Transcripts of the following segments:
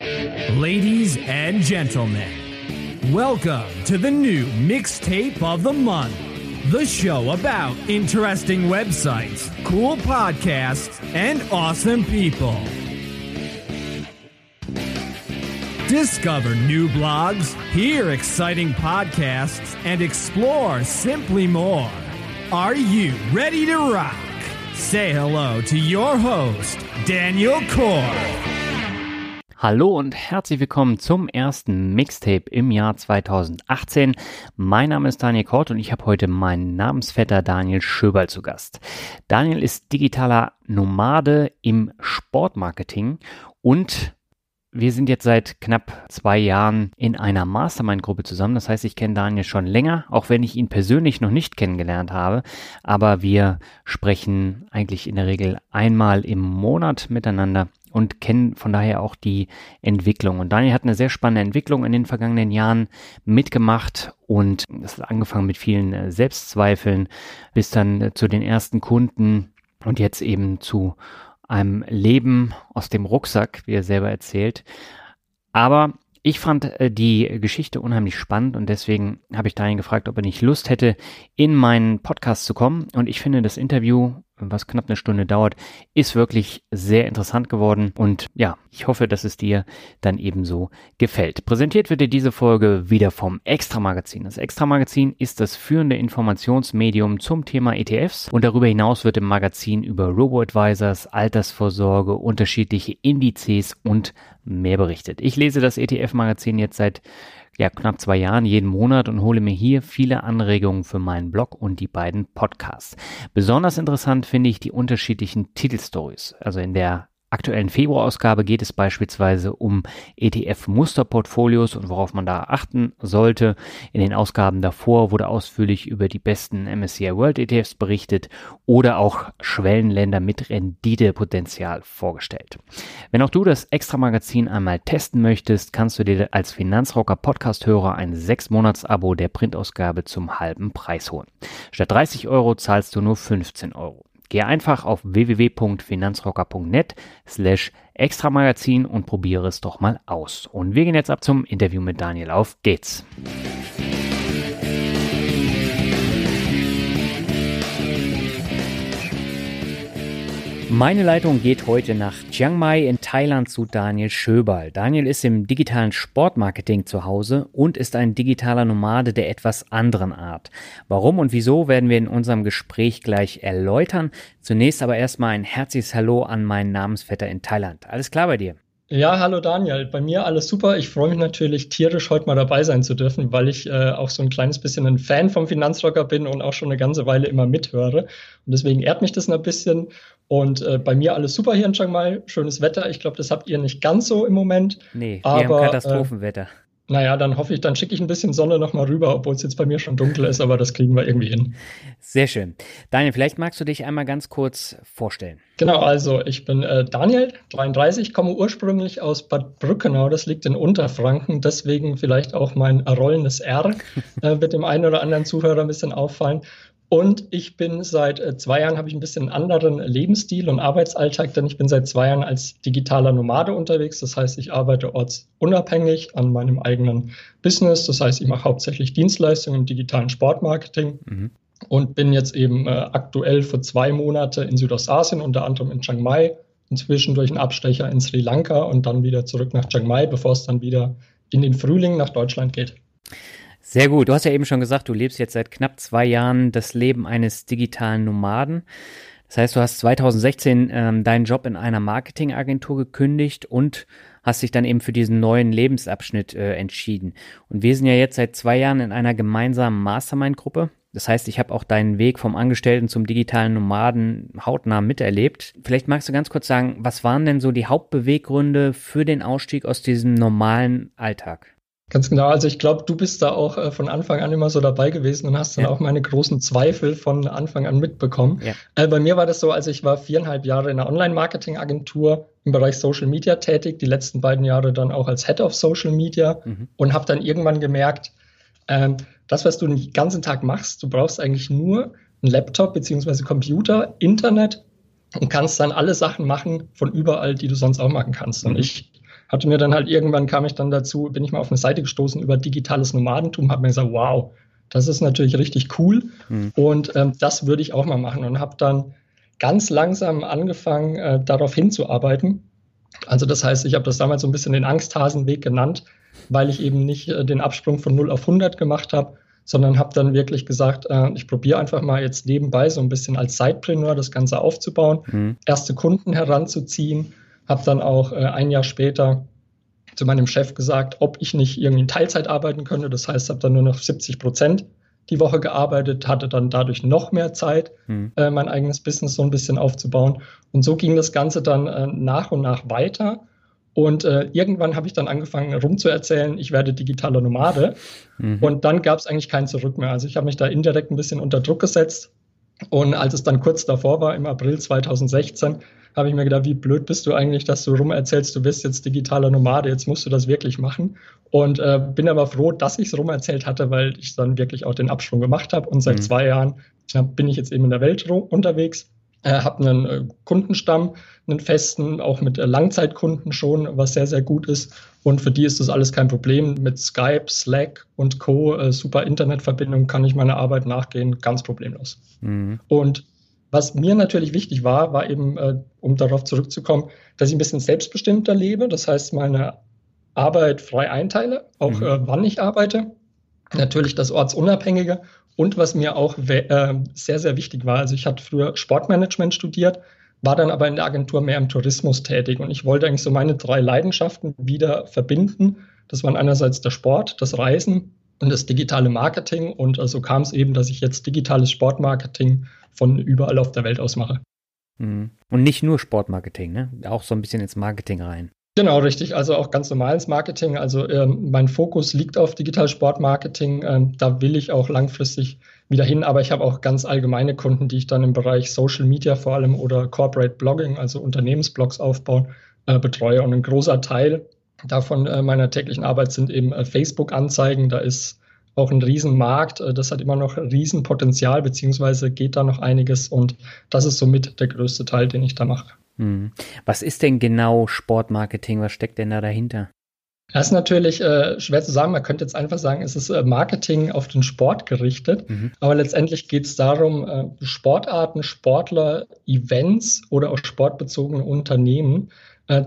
Ladies and gentlemen, welcome to the new mixtape of the month. The show about interesting websites, cool podcasts, and awesome people. Discover new blogs, hear exciting podcasts, and explore simply more. Are you ready to rock? Say hello to your host, Daniel Core. Hallo und herzlich willkommen zum ersten Mixtape im Jahr 2018. Mein Name ist Daniel Kort und ich habe heute meinen Namensvetter Daniel Schöberl zu Gast. Daniel ist digitaler Nomade im Sportmarketing und wir sind jetzt seit knapp zwei Jahren in einer Mastermind-Gruppe zusammen. Das heißt, ich kenne Daniel schon länger, auch wenn ich ihn persönlich noch nicht kennengelernt habe. Aber wir sprechen eigentlich in der Regel einmal im Monat miteinander und kennen von daher auch die Entwicklung. Und Daniel hat eine sehr spannende Entwicklung in den vergangenen Jahren mitgemacht und das hat angefangen mit vielen äh, Selbstzweifeln bis dann äh, zu den ersten Kunden und jetzt eben zu einem Leben aus dem Rucksack, wie er selber erzählt. Aber ich fand äh, die Geschichte unheimlich spannend und deswegen habe ich Daniel gefragt, ob er nicht Lust hätte, in meinen Podcast zu kommen. Und ich finde das Interview was knapp eine Stunde dauert, ist wirklich sehr interessant geworden. Und ja, ich hoffe, dass es dir dann ebenso gefällt. Präsentiert wird dir diese Folge wieder vom Extra Magazin. Das Extra Magazin ist das führende Informationsmedium zum Thema ETFs und darüber hinaus wird im Magazin über Robo-Advisors, Altersvorsorge, unterschiedliche Indizes und mehr berichtet. Ich lese das ETF-Magazin jetzt seit ja, knapp zwei Jahren jeden Monat und hole mir hier viele Anregungen für meinen Blog und die beiden Podcasts. Besonders interessant finde ich die unterschiedlichen Titelstories. Also in der aktuellen Februarausgabe geht es beispielsweise um ETF-Musterportfolios und worauf man da achten sollte. In den Ausgaben davor wurde ausführlich über die besten MSCI World ETFs berichtet oder auch Schwellenländer mit Renditepotenzial vorgestellt. Wenn auch du das Extra-Magazin einmal testen möchtest, kannst du dir als Finanzrocker Podcast-Hörer ein 6-Monats-Abo der Printausgabe zum halben Preis holen. Statt 30 Euro zahlst du nur 15 Euro. Geh einfach auf www.finanzrocker.net slash extramagazin und probiere es doch mal aus. Und wir gehen jetzt ab zum Interview mit Daniel. Auf geht's! Meine Leitung geht heute nach Chiang Mai in Thailand zu Daniel Schöberl. Daniel ist im digitalen Sportmarketing zu Hause und ist ein digitaler Nomade der etwas anderen Art. Warum und wieso werden wir in unserem Gespräch gleich erläutern. Zunächst aber erstmal ein herzliches Hallo an meinen Namensvetter in Thailand. Alles klar bei dir? Ja, hallo Daniel. Bei mir alles super. Ich freue mich natürlich tierisch, heute mal dabei sein zu dürfen, weil ich äh, auch so ein kleines bisschen ein Fan vom Finanzrocker bin und auch schon eine ganze Weile immer mithöre. Und deswegen ehrt mich das ein bisschen. Und äh, bei mir alles super hier in Chiang Mai. Schönes Wetter. Ich glaube, das habt ihr nicht ganz so im Moment. Nee, wir aber, haben Katastrophenwetter. Äh, naja, dann hoffe ich, dann schicke ich ein bisschen Sonne nochmal rüber, obwohl es jetzt bei mir schon dunkel ist, aber das kriegen wir irgendwie hin. Sehr schön. Daniel, vielleicht magst du dich einmal ganz kurz vorstellen. Genau, also ich bin äh, Daniel, 33, komme ursprünglich aus Bad Brückenau, das liegt in Unterfranken, deswegen vielleicht auch mein rollendes R äh, wird dem einen oder anderen Zuhörer ein bisschen auffallen. Und ich bin seit äh, zwei Jahren, habe ich ein bisschen einen anderen Lebensstil und Arbeitsalltag, denn ich bin seit zwei Jahren als digitaler Nomade unterwegs. Das heißt, ich arbeite ortsunabhängig an meinem eigenen Business. Das heißt, ich mache hauptsächlich Dienstleistungen im digitalen Sportmarketing. Mhm. Und bin jetzt eben äh, aktuell für zwei Monate in Südostasien, unter anderem in Chiang Mai, inzwischen durch einen Abstecher in Sri Lanka und dann wieder zurück nach Chiang Mai, bevor es dann wieder in den Frühling nach Deutschland geht. Sehr gut. Du hast ja eben schon gesagt, du lebst jetzt seit knapp zwei Jahren das Leben eines digitalen Nomaden. Das heißt, du hast 2016 ähm, deinen Job in einer Marketingagentur gekündigt und hast dich dann eben für diesen neuen Lebensabschnitt äh, entschieden. Und wir sind ja jetzt seit zwei Jahren in einer gemeinsamen Mastermind-Gruppe. Das heißt, ich habe auch deinen Weg vom Angestellten zum digitalen Nomaden hautnah miterlebt. Vielleicht magst du ganz kurz sagen, was waren denn so die Hauptbeweggründe für den Ausstieg aus diesem normalen Alltag? Ganz genau. Also ich glaube, du bist da auch äh, von Anfang an immer so dabei gewesen und hast dann ja. auch meine großen Zweifel von Anfang an mitbekommen. Ja. Äh, bei mir war das so, also ich war viereinhalb Jahre in einer Online-Marketing-Agentur im Bereich Social Media tätig, die letzten beiden Jahre dann auch als Head of Social Media mhm. und habe dann irgendwann gemerkt, ähm, das, was du den ganzen Tag machst, du brauchst eigentlich nur einen Laptop beziehungsweise Computer, Internet und kannst dann alle Sachen machen von überall, die du sonst auch machen kannst. Und mhm. ich hatte mir dann halt irgendwann kam ich dann dazu, bin ich mal auf eine Seite gestoßen über digitales Nomadentum, habe mir gesagt, wow, das ist natürlich richtig cool mhm. und ähm, das würde ich auch mal machen und habe dann ganz langsam angefangen, äh, darauf hinzuarbeiten. Also das heißt, ich habe das damals so ein bisschen den Angsthasenweg genannt, weil ich eben nicht äh, den Absprung von 0 auf 100 gemacht habe, sondern habe dann wirklich gesagt, äh, ich probiere einfach mal jetzt nebenbei so ein bisschen als Sidepreneur das Ganze aufzubauen, mhm. erste Kunden heranzuziehen habe dann auch äh, ein Jahr später zu meinem Chef gesagt, ob ich nicht irgendwie in Teilzeit arbeiten könnte. Das heißt, habe dann nur noch 70 Prozent die Woche gearbeitet, hatte dann dadurch noch mehr Zeit, mhm. äh, mein eigenes Business so ein bisschen aufzubauen. Und so ging das Ganze dann äh, nach und nach weiter. Und äh, irgendwann habe ich dann angefangen rumzuerzählen, ich werde digitaler Nomade. Mhm. Und dann gab es eigentlich kein Zurück mehr. Also ich habe mich da indirekt ein bisschen unter Druck gesetzt. Und als es dann kurz davor war, im April 2016, habe ich mir gedacht, wie blöd bist du eigentlich, dass du rum erzählst, du bist jetzt digitaler Nomade, jetzt musst du das wirklich machen. Und äh, bin aber froh, dass ich es rum erzählt hatte, weil ich dann wirklich auch den Absprung gemacht habe. Und seit mhm. zwei Jahren bin ich jetzt eben in der Welt unterwegs, habe einen äh, Kundenstamm, einen festen, auch mit äh, Langzeitkunden schon, was sehr, sehr gut ist. Und für die ist das alles kein Problem. Mit Skype, Slack und Co. Äh, super Internetverbindung kann ich meiner Arbeit nachgehen, ganz problemlos. Mhm. Und was mir natürlich wichtig war, war eben, um darauf zurückzukommen, dass ich ein bisschen selbstbestimmter lebe. Das heißt, meine Arbeit frei einteile, auch mhm. wann ich arbeite. Natürlich das Ortsunabhängige. Und was mir auch äh, sehr, sehr wichtig war, also ich hatte früher Sportmanagement studiert, war dann aber in der Agentur mehr im Tourismus tätig. Und ich wollte eigentlich so meine drei Leidenschaften wieder verbinden. Das waren einerseits der Sport, das Reisen und das digitale Marketing. Und so also kam es eben, dass ich jetzt digitales Sportmarketing von überall auf der Welt aus mache. Mhm. Und nicht nur Sportmarketing, ne? Auch so ein bisschen ins Marketing rein. Genau, richtig. Also auch ganz normales Marketing. Also ähm, mein Fokus liegt auf Digital Sportmarketing. Ähm, da will ich auch langfristig wieder hin. Aber ich habe auch ganz allgemeine Kunden, die ich dann im Bereich Social Media vor allem oder Corporate Blogging, also Unternehmensblogs aufbauen, äh, betreue. Und ein großer Teil davon äh, meiner täglichen Arbeit sind eben äh, Facebook-Anzeigen. Da ist auch ein Riesenmarkt. Äh, das hat immer noch Riesenpotenzial, beziehungsweise geht da noch einiges und das ist somit der größte Teil, den ich da mache. Hm. Was ist denn genau Sportmarketing? Was steckt denn da dahinter? Das ist natürlich äh, schwer zu sagen. Man könnte jetzt einfach sagen, es ist äh, Marketing auf den Sport gerichtet. Mhm. Aber letztendlich geht es darum, äh, Sportarten, Sportler, Events oder auch sportbezogene Unternehmen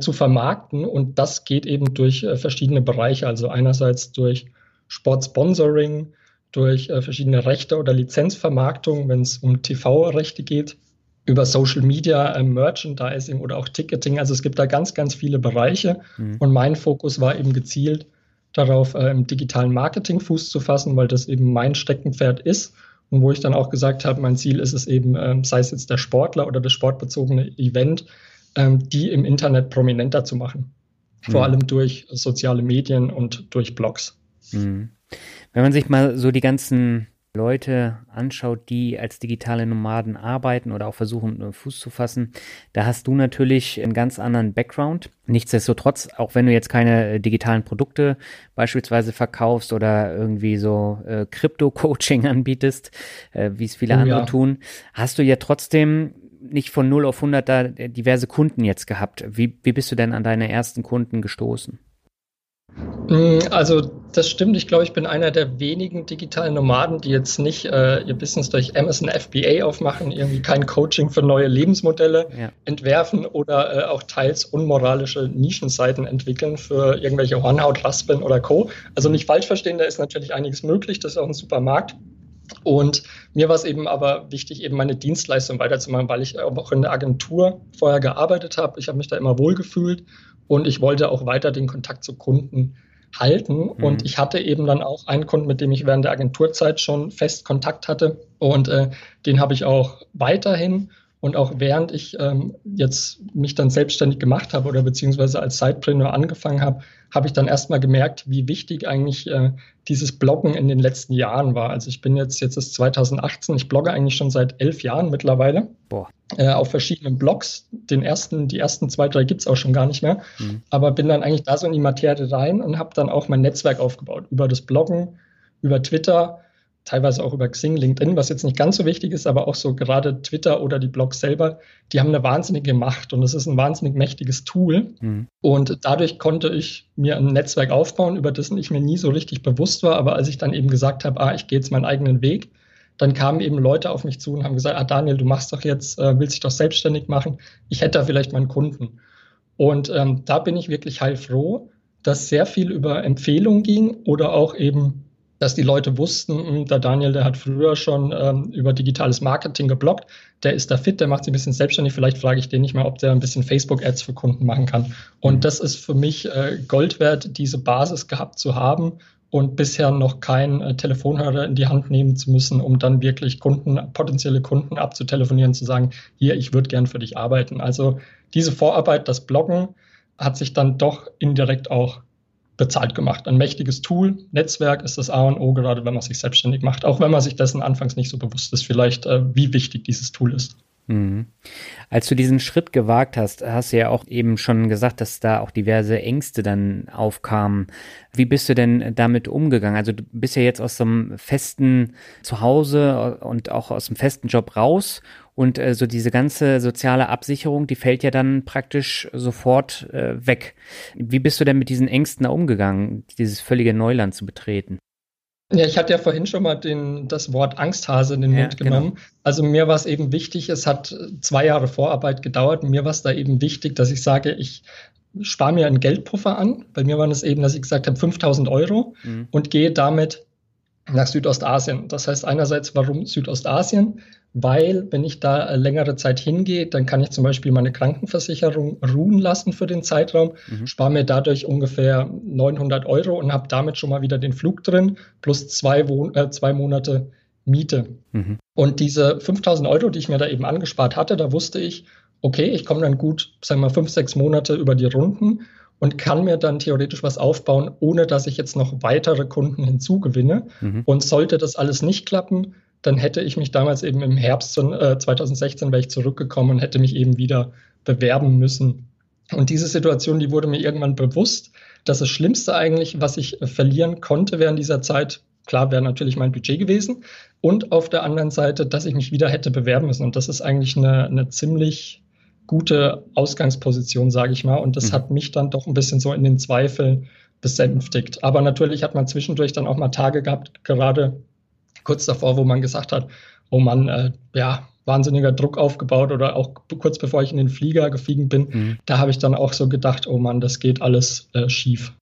zu vermarkten. Und das geht eben durch verschiedene Bereiche. Also einerseits durch Sportsponsoring, durch äh, verschiedene Rechte oder Lizenzvermarktung, wenn es um TV-Rechte geht, über Social Media, äh, Merchandising oder auch Ticketing. Also es gibt da ganz, ganz viele Bereiche. Mhm. Und mein Fokus war eben gezielt darauf, äh, im digitalen Marketing Fuß zu fassen, weil das eben mein Steckenpferd ist. Und wo ich dann auch gesagt habe, mein Ziel ist es eben, ähm, sei es jetzt der Sportler oder das sportbezogene Event, ähm, die im Internet prominenter zu machen. Mhm. Vor allem durch soziale Medien und durch Blogs. Mhm. Wenn man sich mal so die ganzen Leute anschaut, die als digitale Nomaden arbeiten oder auch versuchen, Fuß zu fassen, da hast du natürlich einen ganz anderen Background. Nichtsdestotrotz, auch wenn du jetzt keine äh, digitalen Produkte beispielsweise verkaufst oder irgendwie so äh, Crypto-Coaching anbietest, äh, wie es viele oh, andere ja. tun, hast du ja trotzdem nicht von 0 auf 100 da diverse Kunden jetzt gehabt. Wie, wie bist du denn an deine ersten Kunden gestoßen? Mm, also das stimmt. Ich glaube, ich bin einer der wenigen digitalen Nomaden, die jetzt nicht äh, ihr Business durch Amazon FBA aufmachen, irgendwie kein Coaching für neue Lebensmodelle ja. entwerfen oder äh, auch teils unmoralische Nischenseiten entwickeln für irgendwelche Hornhautraspeln oder Co. Also nicht falsch verstehen, da ist natürlich einiges möglich. Das ist auch ein super Markt. Und mir war es eben aber wichtig, eben meine Dienstleistung weiterzumachen, weil ich auch in der Agentur vorher gearbeitet habe. Ich habe mich da immer wohlgefühlt und ich wollte auch weiter den Kontakt zu Kunden halten. Mhm. Und ich hatte eben dann auch einen Kunden, mit dem ich während der Agenturzeit schon fest Kontakt hatte. Und äh, den habe ich auch weiterhin. Und auch während ich ähm, jetzt mich dann selbstständig gemacht habe oder beziehungsweise als Sidepreneur angefangen habe, habe ich dann erstmal gemerkt, wie wichtig eigentlich äh, dieses Bloggen in den letzten Jahren war. Also ich bin jetzt, jetzt ist 2018, ich blogge eigentlich schon seit elf Jahren mittlerweile. Boah. Äh, auf verschiedenen Blogs. Den ersten, die ersten zwei, drei gibt's auch schon gar nicht mehr. Mhm. Aber bin dann eigentlich da so in die Materie rein und habe dann auch mein Netzwerk aufgebaut. Über das Bloggen, über Twitter teilweise auch über Xing, LinkedIn, was jetzt nicht ganz so wichtig ist, aber auch so gerade Twitter oder die Blogs selber, die haben eine wahnsinnige Macht und es ist ein wahnsinnig mächtiges Tool. Mhm. Und dadurch konnte ich mir ein Netzwerk aufbauen, über dessen ich mir nie so richtig bewusst war. Aber als ich dann eben gesagt habe, ah, ich gehe jetzt meinen eigenen Weg, dann kamen eben Leute auf mich zu und haben gesagt, ah Daniel, du machst doch jetzt, äh, willst dich doch selbstständig machen, ich hätte da vielleicht meinen Kunden. Und ähm, da bin ich wirklich heilfroh, dass sehr viel über Empfehlungen ging oder auch eben dass die Leute wussten, hm, der Daniel, der hat früher schon ähm, über digitales Marketing geblockt, der ist da fit, der macht sich ein bisschen selbstständig, vielleicht frage ich den nicht mal, ob der ein bisschen Facebook-Ads für Kunden machen kann. Und mhm. das ist für mich äh, Gold wert, diese Basis gehabt zu haben und bisher noch keinen äh, Telefonhörer in die Hand nehmen zu müssen, um dann wirklich Kunden, potenzielle Kunden abzutelefonieren, zu sagen, hier, ich würde gern für dich arbeiten. Also diese Vorarbeit, das Bloggen, hat sich dann doch indirekt auch bezahlt gemacht. Ein mächtiges Tool, Netzwerk ist das A und O, gerade wenn man sich selbstständig macht, auch wenn man sich dessen anfangs nicht so bewusst ist, vielleicht, äh, wie wichtig dieses Tool ist. Mhm. Als du diesen Schritt gewagt hast, hast du ja auch eben schon gesagt, dass da auch diverse Ängste dann aufkamen. Wie bist du denn damit umgegangen? Also du bist ja jetzt aus dem festen Zuhause und auch aus dem festen Job raus und äh, so diese ganze soziale Absicherung, die fällt ja dann praktisch sofort äh, weg. Wie bist du denn mit diesen Ängsten da umgegangen, dieses völlige Neuland zu betreten? Ja, ich hatte ja vorhin schon mal den, das Wort Angsthase in den ja, Mund genau. genommen. Genau. Also mir war es eben wichtig, es hat zwei Jahre Vorarbeit gedauert. Mir war es da eben wichtig, dass ich sage, ich spare mir einen Geldpuffer an. Bei mir war es eben, dass ich gesagt habe, 5000 Euro mhm. und gehe damit nach Südostasien. Das heißt einerseits, warum Südostasien? Weil wenn ich da längere Zeit hingehe, dann kann ich zum Beispiel meine Krankenversicherung ruhen lassen für den Zeitraum, mhm. spare mir dadurch ungefähr 900 Euro und habe damit schon mal wieder den Flug drin, plus zwei, Wohn äh, zwei Monate Miete. Mhm. Und diese 5000 Euro, die ich mir da eben angespart hatte, da wusste ich, okay, ich komme dann gut, sagen wir mal, fünf, sechs Monate über die Runden und kann mir dann theoretisch was aufbauen, ohne dass ich jetzt noch weitere Kunden hinzugewinne. Mhm. Und sollte das alles nicht klappen, dann hätte ich mich damals eben im Herbst äh, 2016 wäre ich zurückgekommen und hätte mich eben wieder bewerben müssen. Und diese Situation, die wurde mir irgendwann bewusst, dass das Schlimmste eigentlich, was ich verlieren konnte während dieser Zeit, klar wäre natürlich mein Budget gewesen. Und auf der anderen Seite, dass ich mich wieder hätte bewerben müssen. Und das ist eigentlich eine, eine ziemlich gute Ausgangsposition, sage ich mal. Und das mhm. hat mich dann doch ein bisschen so in den Zweifeln besänftigt. Aber natürlich hat man zwischendurch dann auch mal Tage gehabt, gerade kurz davor, wo man gesagt hat, oh Mann, äh, ja, wahnsinniger Druck aufgebaut oder auch kurz bevor ich in den Flieger geflogen bin, mhm. da habe ich dann auch so gedacht, oh Mann, das geht alles äh, schief.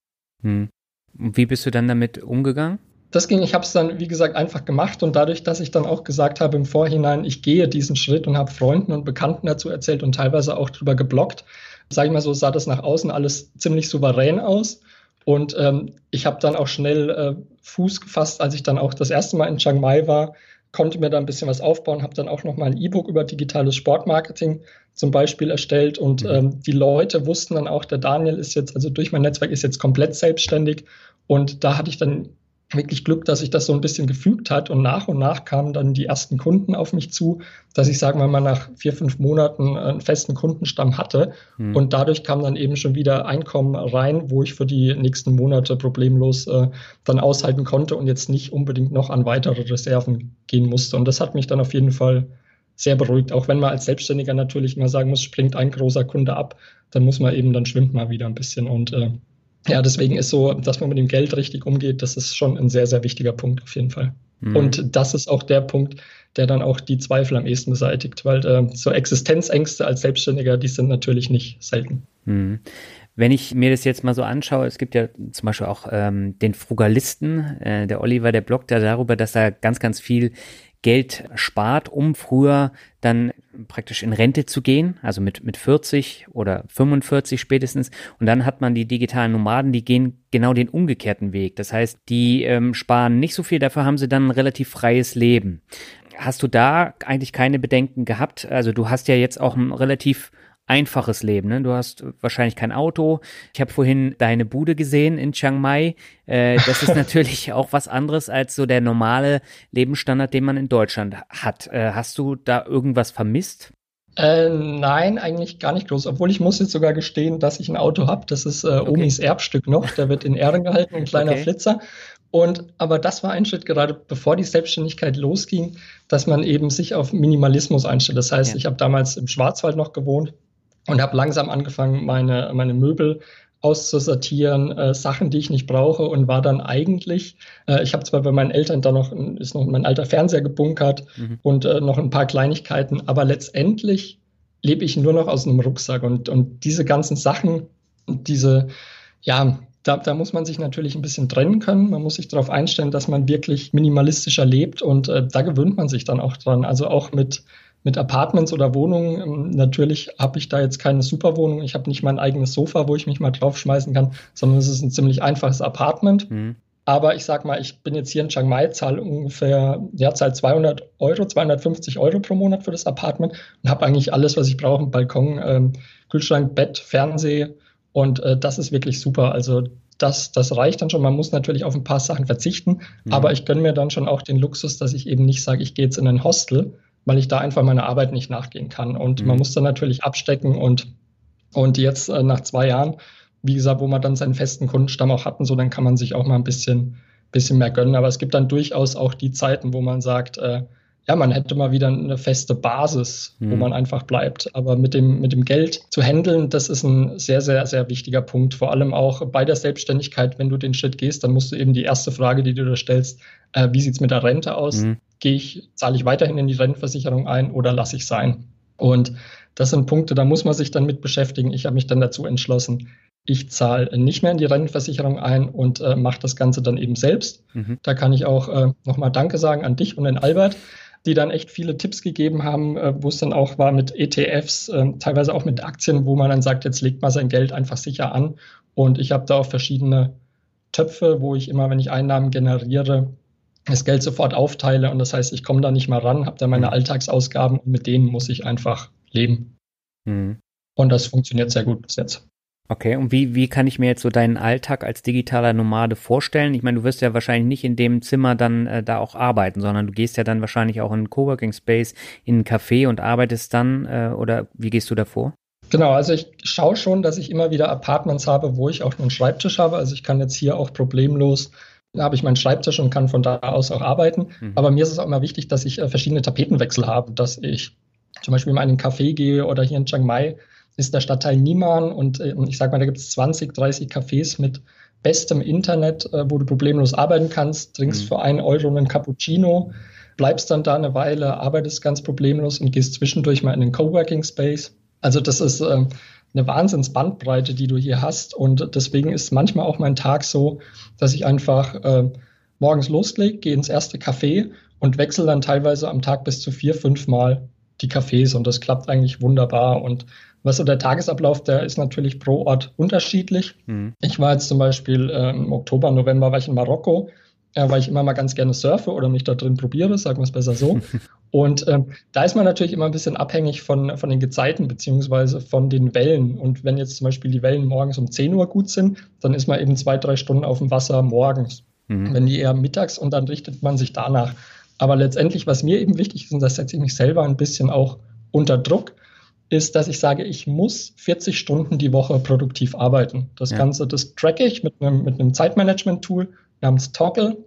Mhm. Wie bist du dann damit umgegangen? Das ging, ich habe es dann, wie gesagt, einfach gemacht und dadurch, dass ich dann auch gesagt habe im Vorhinein, ich gehe diesen Schritt und habe Freunden und Bekannten dazu erzählt und teilweise auch drüber geblockt, sage ich mal so, sah das nach außen alles ziemlich souverän aus. Und ähm, ich habe dann auch schnell äh, Fuß gefasst, als ich dann auch das erste Mal in Chiang Mai war, konnte mir da ein bisschen was aufbauen, habe dann auch noch mal ein E-Book über digitales Sportmarketing zum Beispiel erstellt und mhm. ähm, die Leute wussten dann auch, der Daniel ist jetzt, also durch mein Netzwerk ist jetzt komplett selbstständig und da hatte ich dann wirklich Glück, dass sich das so ein bisschen gefügt hat. Und nach und nach kamen dann die ersten Kunden auf mich zu, dass ich, sagen wir mal, nach vier, fünf Monaten einen festen Kundenstamm hatte. Mhm. und dadurch kam dann eben schon wieder Einkommen rein, wo ich für die nächsten Monate problemlos äh, dann aushalten konnte und jetzt nicht unbedingt noch an weitere Reserven gehen musste. Und das hat mich dann auf jeden Fall sehr beruhigt, auch wenn man als Selbstständiger natürlich immer sagen muss, springt ein großer Kunde ab, dann muss man eben, dann schwimmt man wieder ein bisschen. Und äh, ja, deswegen ist so, dass man mit dem Geld richtig umgeht, das ist schon ein sehr, sehr wichtiger Punkt auf jeden Fall. Mhm. Und das ist auch der Punkt, der dann auch die Zweifel am ehesten beseitigt, weil äh, so Existenzängste als Selbstständiger, die sind natürlich nicht selten. Mhm. Wenn ich mir das jetzt mal so anschaue, es gibt ja zum Beispiel auch ähm, den Frugalisten, äh, der Oliver, der bloggt ja darüber, dass er ganz, ganz viel Geld spart, um früher dann praktisch in Rente zu gehen, also mit, mit 40 oder 45 spätestens. Und dann hat man die digitalen Nomaden, die gehen genau den umgekehrten Weg. Das heißt, die ähm, sparen nicht so viel, dafür haben sie dann ein relativ freies Leben. Hast du da eigentlich keine Bedenken gehabt? Also du hast ja jetzt auch ein relativ einfaches Leben. Ne? Du hast wahrscheinlich kein Auto. Ich habe vorhin deine Bude gesehen in Chiang Mai. Äh, das ist natürlich auch was anderes als so der normale Lebensstandard, den man in Deutschland hat. Äh, hast du da irgendwas vermisst? Äh, nein, eigentlich gar nicht groß. Obwohl ich muss jetzt sogar gestehen, dass ich ein Auto habe. Das ist äh, okay. Omis Erbstück noch. Der wird in Ehren gehalten, ein kleiner okay. Flitzer. Und aber das war ein Schritt gerade bevor die Selbstständigkeit losging, dass man eben sich auf Minimalismus einstellt. Das heißt, ja. ich habe damals im Schwarzwald noch gewohnt und habe langsam angefangen, meine, meine Möbel auszusortieren, äh, Sachen, die ich nicht brauche und war dann eigentlich, äh, ich habe zwar bei meinen Eltern da noch, ist noch mein alter Fernseher gebunkert mhm. und äh, noch ein paar Kleinigkeiten, aber letztendlich lebe ich nur noch aus einem Rucksack und, und diese ganzen Sachen, diese, ja, da, da muss man sich natürlich ein bisschen trennen können. Man muss sich darauf einstellen, dass man wirklich minimalistischer lebt und äh, da gewöhnt man sich dann auch dran. Also auch mit, mit Apartments oder Wohnungen. Ähm, natürlich habe ich da jetzt keine Superwohnung. Ich habe nicht mein eigenes Sofa, wo ich mich mal draufschmeißen kann, sondern es ist ein ziemlich einfaches Apartment. Mhm. Aber ich sag mal, ich bin jetzt hier in Chiang Mai, zahle ungefähr, ja, zahle 200 Euro, 250 Euro pro Monat für das Apartment und habe eigentlich alles, was ich brauche: Balkon, ähm, Kühlschrank, Bett, Fernseh. Und äh, das ist wirklich super. Also das, das reicht dann schon. Man muss natürlich auf ein paar Sachen verzichten, mhm. aber ich gönne mir dann schon auch den Luxus, dass ich eben nicht sage, ich gehe jetzt in ein Hostel, weil ich da einfach meiner Arbeit nicht nachgehen kann. Und mhm. man muss dann natürlich abstecken und, und jetzt äh, nach zwei Jahren, wie gesagt, wo man dann seinen festen Kundenstamm auch hatten, so dann kann man sich auch mal ein bisschen, bisschen mehr gönnen. Aber es gibt dann durchaus auch die Zeiten, wo man sagt, äh, ja, man hätte mal wieder eine feste Basis, mhm. wo man einfach bleibt. Aber mit dem, mit dem Geld zu handeln, das ist ein sehr, sehr, sehr wichtiger Punkt. Vor allem auch bei der Selbstständigkeit, wenn du den Schritt gehst, dann musst du eben die erste Frage, die du da stellst, äh, wie sieht's mit der Rente aus? Mhm. Gehe ich, zahle ich weiterhin in die Rentenversicherung ein oder lasse ich sein? Und das sind Punkte, da muss man sich dann mit beschäftigen. Ich habe mich dann dazu entschlossen, ich zahle nicht mehr in die Rentenversicherung ein und äh, mache das Ganze dann eben selbst. Mhm. Da kann ich auch äh, nochmal Danke sagen an dich und den Albert, die dann echt viele Tipps gegeben haben, äh, wo es dann auch war mit ETFs, äh, teilweise auch mit Aktien, wo man dann sagt, jetzt legt man sein Geld einfach sicher an. Und ich habe da auch verschiedene Töpfe, wo ich immer, wenn ich Einnahmen generiere, das Geld sofort aufteile und das heißt, ich komme da nicht mal ran, habe da meine mhm. Alltagsausgaben und mit denen muss ich einfach leben. Mhm. Und das funktioniert sehr gut bis jetzt. Okay, und wie, wie kann ich mir jetzt so deinen Alltag als digitaler Nomade vorstellen? Ich meine, du wirst ja wahrscheinlich nicht in dem Zimmer dann äh, da auch arbeiten, sondern du gehst ja dann wahrscheinlich auch in einen Coworking Space, in ein Café und arbeitest dann äh, oder wie gehst du davor? Genau, also ich schaue schon, dass ich immer wieder Apartments habe, wo ich auch einen Schreibtisch habe. Also ich kann jetzt hier auch problemlos da habe ich meinen Schreibtisch und kann von da aus auch arbeiten. Mhm. Aber mir ist es auch immer wichtig, dass ich äh, verschiedene Tapetenwechsel habe, dass ich zum Beispiel mal in einen Café gehe oder hier in Chiang Mai ist der Stadtteil Niemann und äh, ich sage mal, da gibt es 20, 30 Cafés mit bestem Internet, äh, wo du problemlos arbeiten kannst, trinkst mhm. für einen Euro einen Cappuccino, bleibst dann da eine Weile, arbeitest ganz problemlos und gehst zwischendurch mal in den Coworking Space. Also das ist äh, eine Wahnsinnsbandbreite, die du hier hast und deswegen ist manchmal auch mein Tag so, dass ich einfach äh, morgens loslege, gehe ins erste Café und wechsle dann teilweise am Tag bis zu vier, fünf Mal die Cafés und das klappt eigentlich wunderbar und was so der Tagesablauf, der ist natürlich pro Ort unterschiedlich. Mhm. Ich war jetzt zum Beispiel äh, im Oktober, November war ich in Marokko, äh, weil ich immer mal ganz gerne surfe oder mich da drin probiere, sagen wir es besser so. Und ähm, da ist man natürlich immer ein bisschen abhängig von, von den Gezeiten beziehungsweise von den Wellen. Und wenn jetzt zum Beispiel die Wellen morgens um 10 Uhr gut sind, dann ist man eben zwei, drei Stunden auf dem Wasser morgens. Mhm. Wenn die eher mittags und dann richtet man sich danach. Aber letztendlich, was mir eben wichtig ist, und das setze ich mich selber ein bisschen auch unter Druck, ist, dass ich sage, ich muss 40 Stunden die Woche produktiv arbeiten. Das ja. Ganze, das tracke ich mit einem, mit einem Zeitmanagement-Tool namens Toggle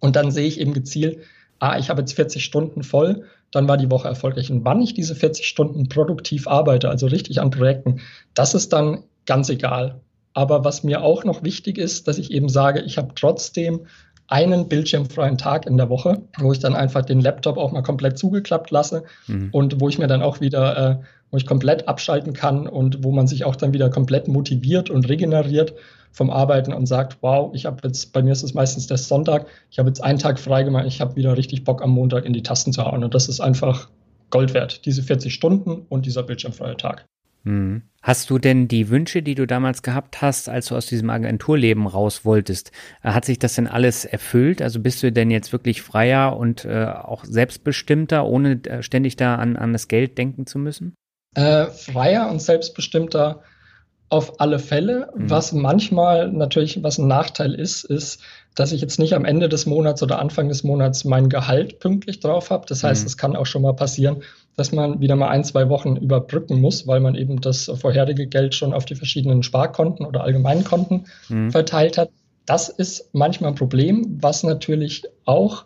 und dann sehe ich eben gezielt, ah, ich habe jetzt 40 Stunden voll, dann war die Woche erfolgreich. Und wann ich diese 40 Stunden produktiv arbeite, also richtig an Projekten, das ist dann ganz egal. Aber was mir auch noch wichtig ist, dass ich eben sage, ich habe trotzdem einen bildschirmfreien Tag in der Woche, wo ich dann einfach den Laptop auch mal komplett zugeklappt lasse mhm. und wo ich mir dann auch wieder, äh, wo ich komplett abschalten kann und wo man sich auch dann wieder komplett motiviert und regeneriert vom Arbeiten und sagt, wow, ich habe jetzt, bei mir ist es meistens der Sonntag, ich habe jetzt einen Tag frei gemacht, ich habe wieder richtig Bock am Montag in die Tasten zu hauen und das ist einfach Gold wert, diese 40 Stunden und dieser bildschirmfreie Tag. Hm. Hast du denn die Wünsche, die du damals gehabt hast, als du aus diesem Agenturleben raus wolltest, äh, hat sich das denn alles erfüllt? Also bist du denn jetzt wirklich freier und äh, auch selbstbestimmter, ohne äh, ständig da an, an das Geld denken zu müssen? Äh, freier und selbstbestimmter auf alle Fälle. Mhm. Was manchmal natürlich, was ein Nachteil ist, ist, dass ich jetzt nicht am Ende des Monats oder Anfang des Monats mein Gehalt pünktlich drauf habe. Das heißt, mhm. es kann auch schon mal passieren, dass man wieder mal ein, zwei Wochen überbrücken muss, weil man eben das vorherige Geld schon auf die verschiedenen Sparkonten oder allgemeinen Konten mhm. verteilt hat. Das ist manchmal ein Problem, was natürlich auch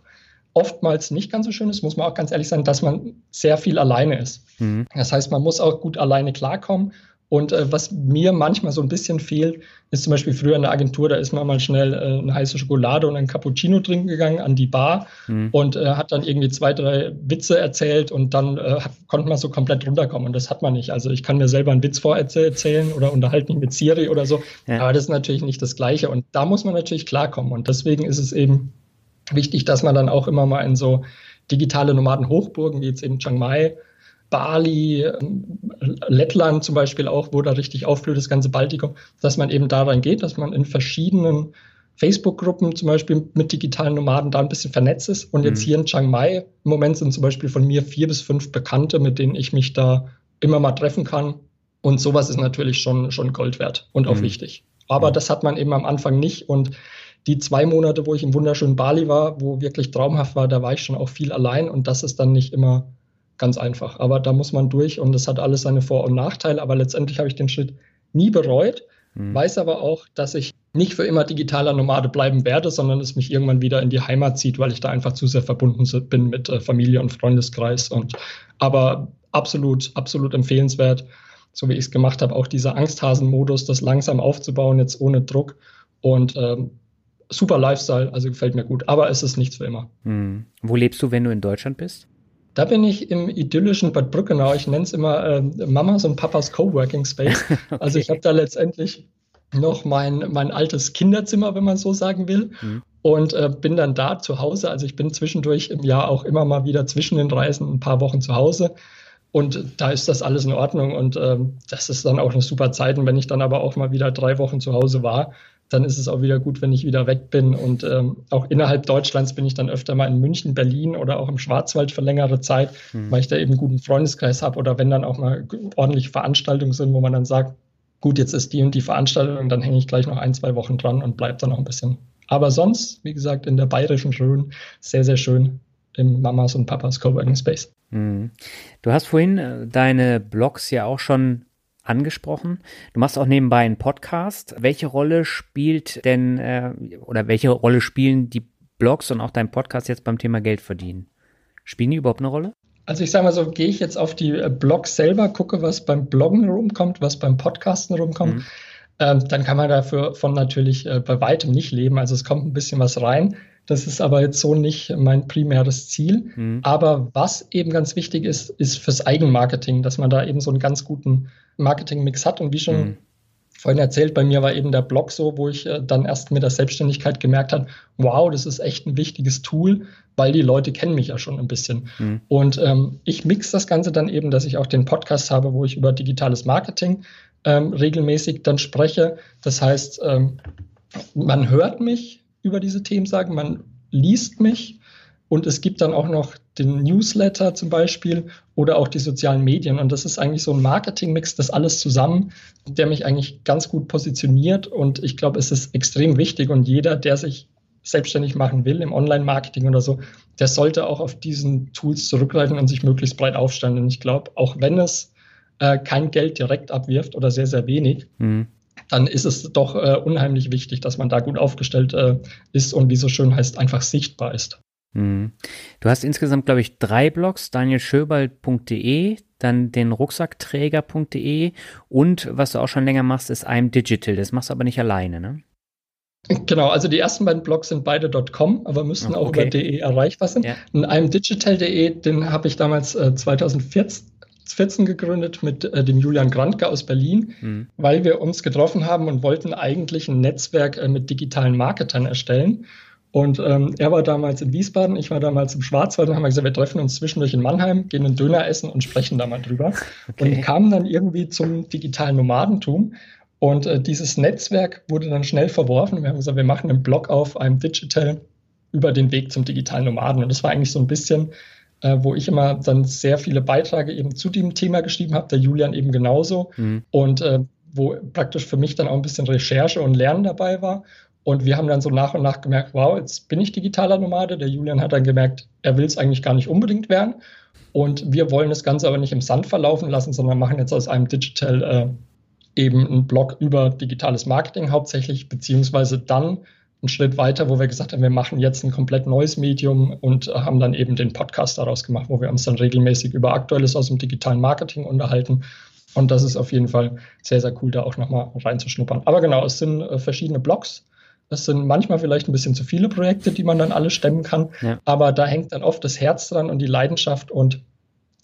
oftmals nicht ganz so schön ist, muss man auch ganz ehrlich sein, dass man sehr viel alleine ist. Mhm. Das heißt, man muss auch gut alleine klarkommen und äh, was mir manchmal so ein bisschen fehlt, ist zum Beispiel früher in der Agentur, da ist man mal schnell äh, eine heiße Schokolade und ein Cappuccino trinken gegangen an die Bar mhm. und äh, hat dann irgendwie zwei, drei Witze erzählt und dann äh, hat, konnte man so komplett runterkommen. Und das hat man nicht. Also ich kann mir selber einen Witz vorerzählen oder unterhalte mich mit Siri oder so, ja. aber das ist natürlich nicht das Gleiche. Und da muss man natürlich klarkommen. Und deswegen ist es eben wichtig, dass man dann auch immer mal in so digitale Nomaden-Hochburgen wie jetzt eben Chiang Mai Bali, ähm, Lettland zum Beispiel auch, wo da richtig aufblüht, das ganze Baltikum, dass man eben daran geht, dass man in verschiedenen Facebook-Gruppen zum Beispiel mit digitalen Nomaden da ein bisschen vernetzt ist. Und jetzt mhm. hier in Chiang Mai im Moment sind zum Beispiel von mir vier bis fünf Bekannte, mit denen ich mich da immer mal treffen kann. Und sowas ist natürlich schon, schon Gold wert und auch mhm. wichtig. Aber mhm. das hat man eben am Anfang nicht. Und die zwei Monate, wo ich im wunderschönen Bali war, wo wirklich traumhaft war, da war ich schon auch viel allein. Und das ist dann nicht immer ganz einfach. Aber da muss man durch und das hat alles seine Vor- und Nachteile. Aber letztendlich habe ich den Schritt nie bereut, mhm. weiß aber auch, dass ich nicht für immer digitaler Nomade bleiben werde, sondern es mich irgendwann wieder in die Heimat zieht, weil ich da einfach zu sehr verbunden bin mit äh, Familie und Freundeskreis. Und aber absolut, absolut empfehlenswert, so wie ich es gemacht habe, auch dieser Angsthasen-Modus, das langsam aufzubauen, jetzt ohne Druck. Und ähm, super Lifestyle, also gefällt mir gut. Aber es ist nichts für immer. Mhm. Wo lebst du, wenn du in Deutschland bist? Da bin ich im idyllischen Bad Brückenau. Ich nenne es immer äh, Mamas und Papas Coworking Space. okay. Also ich habe da letztendlich noch mein, mein altes Kinderzimmer, wenn man so sagen will. Mhm. Und äh, bin dann da zu Hause. Also ich bin zwischendurch im Jahr auch immer mal wieder zwischen den Reisen ein paar Wochen zu Hause. Und da ist das alles in Ordnung. Und ähm, das ist dann auch eine super Zeit. Und wenn ich dann aber auch mal wieder drei Wochen zu Hause war, dann ist es auch wieder gut, wenn ich wieder weg bin. Und ähm, auch innerhalb Deutschlands bin ich dann öfter mal in München, Berlin oder auch im Schwarzwald für längere Zeit, mhm. weil ich da eben einen guten Freundeskreis habe. Oder wenn dann auch mal ordentliche Veranstaltungen sind, wo man dann sagt, gut, jetzt ist die und die Veranstaltung, dann hänge ich gleich noch ein, zwei Wochen dran und bleibe dann noch ein bisschen. Aber sonst, wie gesagt, in der bayerischen Rhön sehr, sehr schön im Mamas und Papas Coworking Space. Mhm. Du hast vorhin äh, deine Blogs ja auch schon angesprochen. Du machst auch nebenbei einen Podcast. Welche Rolle spielt denn äh, oder welche Rolle spielen die Blogs und auch dein Podcast jetzt beim Thema Geld verdienen? Spielen die überhaupt eine Rolle? Also ich sage mal so, gehe ich jetzt auf die äh, Blogs selber, gucke, was beim Bloggen rumkommt, was beim Podcasten rumkommt, mhm. ähm, dann kann man dafür von natürlich äh, bei weitem nicht leben. Also es kommt ein bisschen was rein. Das ist aber jetzt so nicht mein primäres Ziel. Mhm. Aber was eben ganz wichtig ist, ist fürs Eigenmarketing, dass man da eben so einen ganz guten Marketingmix hat. Und wie schon mhm. vorhin erzählt, bei mir war eben der Blog so, wo ich äh, dann erst mit der Selbstständigkeit gemerkt habe, wow, das ist echt ein wichtiges Tool, weil die Leute kennen mich ja schon ein bisschen. Mhm. Und ähm, ich mix das Ganze dann eben, dass ich auch den Podcast habe, wo ich über digitales Marketing ähm, regelmäßig dann spreche. Das heißt, ähm, man hört mich über diese Themen sagen, man liest mich und es gibt dann auch noch den Newsletter zum Beispiel oder auch die sozialen Medien. Und das ist eigentlich so ein Marketingmix, das alles zusammen, der mich eigentlich ganz gut positioniert. Und ich glaube, es ist extrem wichtig. Und jeder, der sich selbstständig machen will im Online-Marketing oder so, der sollte auch auf diesen Tools zurückgreifen und sich möglichst breit aufstellen. Und ich glaube, auch wenn es äh, kein Geld direkt abwirft oder sehr, sehr wenig, mhm. Dann ist es doch äh, unheimlich wichtig, dass man da gut aufgestellt äh, ist und wie so schön heißt, einfach sichtbar ist. Mhm. Du hast insgesamt, glaube ich, drei Blogs, danielschöbald.de, dann den Rucksackträger.de und was du auch schon länger machst, ist I'm Digital. Das machst du aber nicht alleine, ne? Genau, also die ersten beiden Blogs sind beide .com, aber müssten oh, okay. auch über de erreichbar sein. Ja. Und imdigital.de, den habe ich damals äh, 2014 gegründet mit äh, dem Julian Grantke aus Berlin, mhm. weil wir uns getroffen haben und wollten eigentlich ein Netzwerk äh, mit digitalen Marketern erstellen. Und ähm, er war damals in Wiesbaden, ich war damals im Schwarzwald und haben gesagt, wir treffen uns zwischendurch in Mannheim, gehen einen Döner essen und sprechen da mal drüber. Okay. Und kamen dann irgendwie zum digitalen Nomadentum. Und äh, dieses Netzwerk wurde dann schnell verworfen. Wir haben gesagt, wir machen einen Blog auf einem Digital über den Weg zum digitalen Nomaden. Und das war eigentlich so ein bisschen, äh, wo ich immer dann sehr viele Beiträge eben zu dem Thema geschrieben habe, der Julian eben genauso. Mhm. Und äh, wo praktisch für mich dann auch ein bisschen Recherche und Lernen dabei war. Und wir haben dann so nach und nach gemerkt, wow, jetzt bin ich digitaler Nomade. Der Julian hat dann gemerkt, er will es eigentlich gar nicht unbedingt werden. Und wir wollen das Ganze aber nicht im Sand verlaufen lassen, sondern machen jetzt aus einem Digital äh, eben einen Blog über digitales Marketing hauptsächlich, beziehungsweise dann einen Schritt weiter, wo wir gesagt haben, wir machen jetzt ein komplett neues Medium und haben dann eben den Podcast daraus gemacht, wo wir uns dann regelmäßig über Aktuelles aus dem digitalen Marketing unterhalten. Und das ist auf jeden Fall sehr, sehr cool, da auch nochmal reinzuschnuppern. Aber genau, es sind äh, verschiedene Blogs das sind manchmal vielleicht ein bisschen zu viele Projekte, die man dann alle stemmen kann. Ja. Aber da hängt dann oft das Herz dran und die Leidenschaft. Und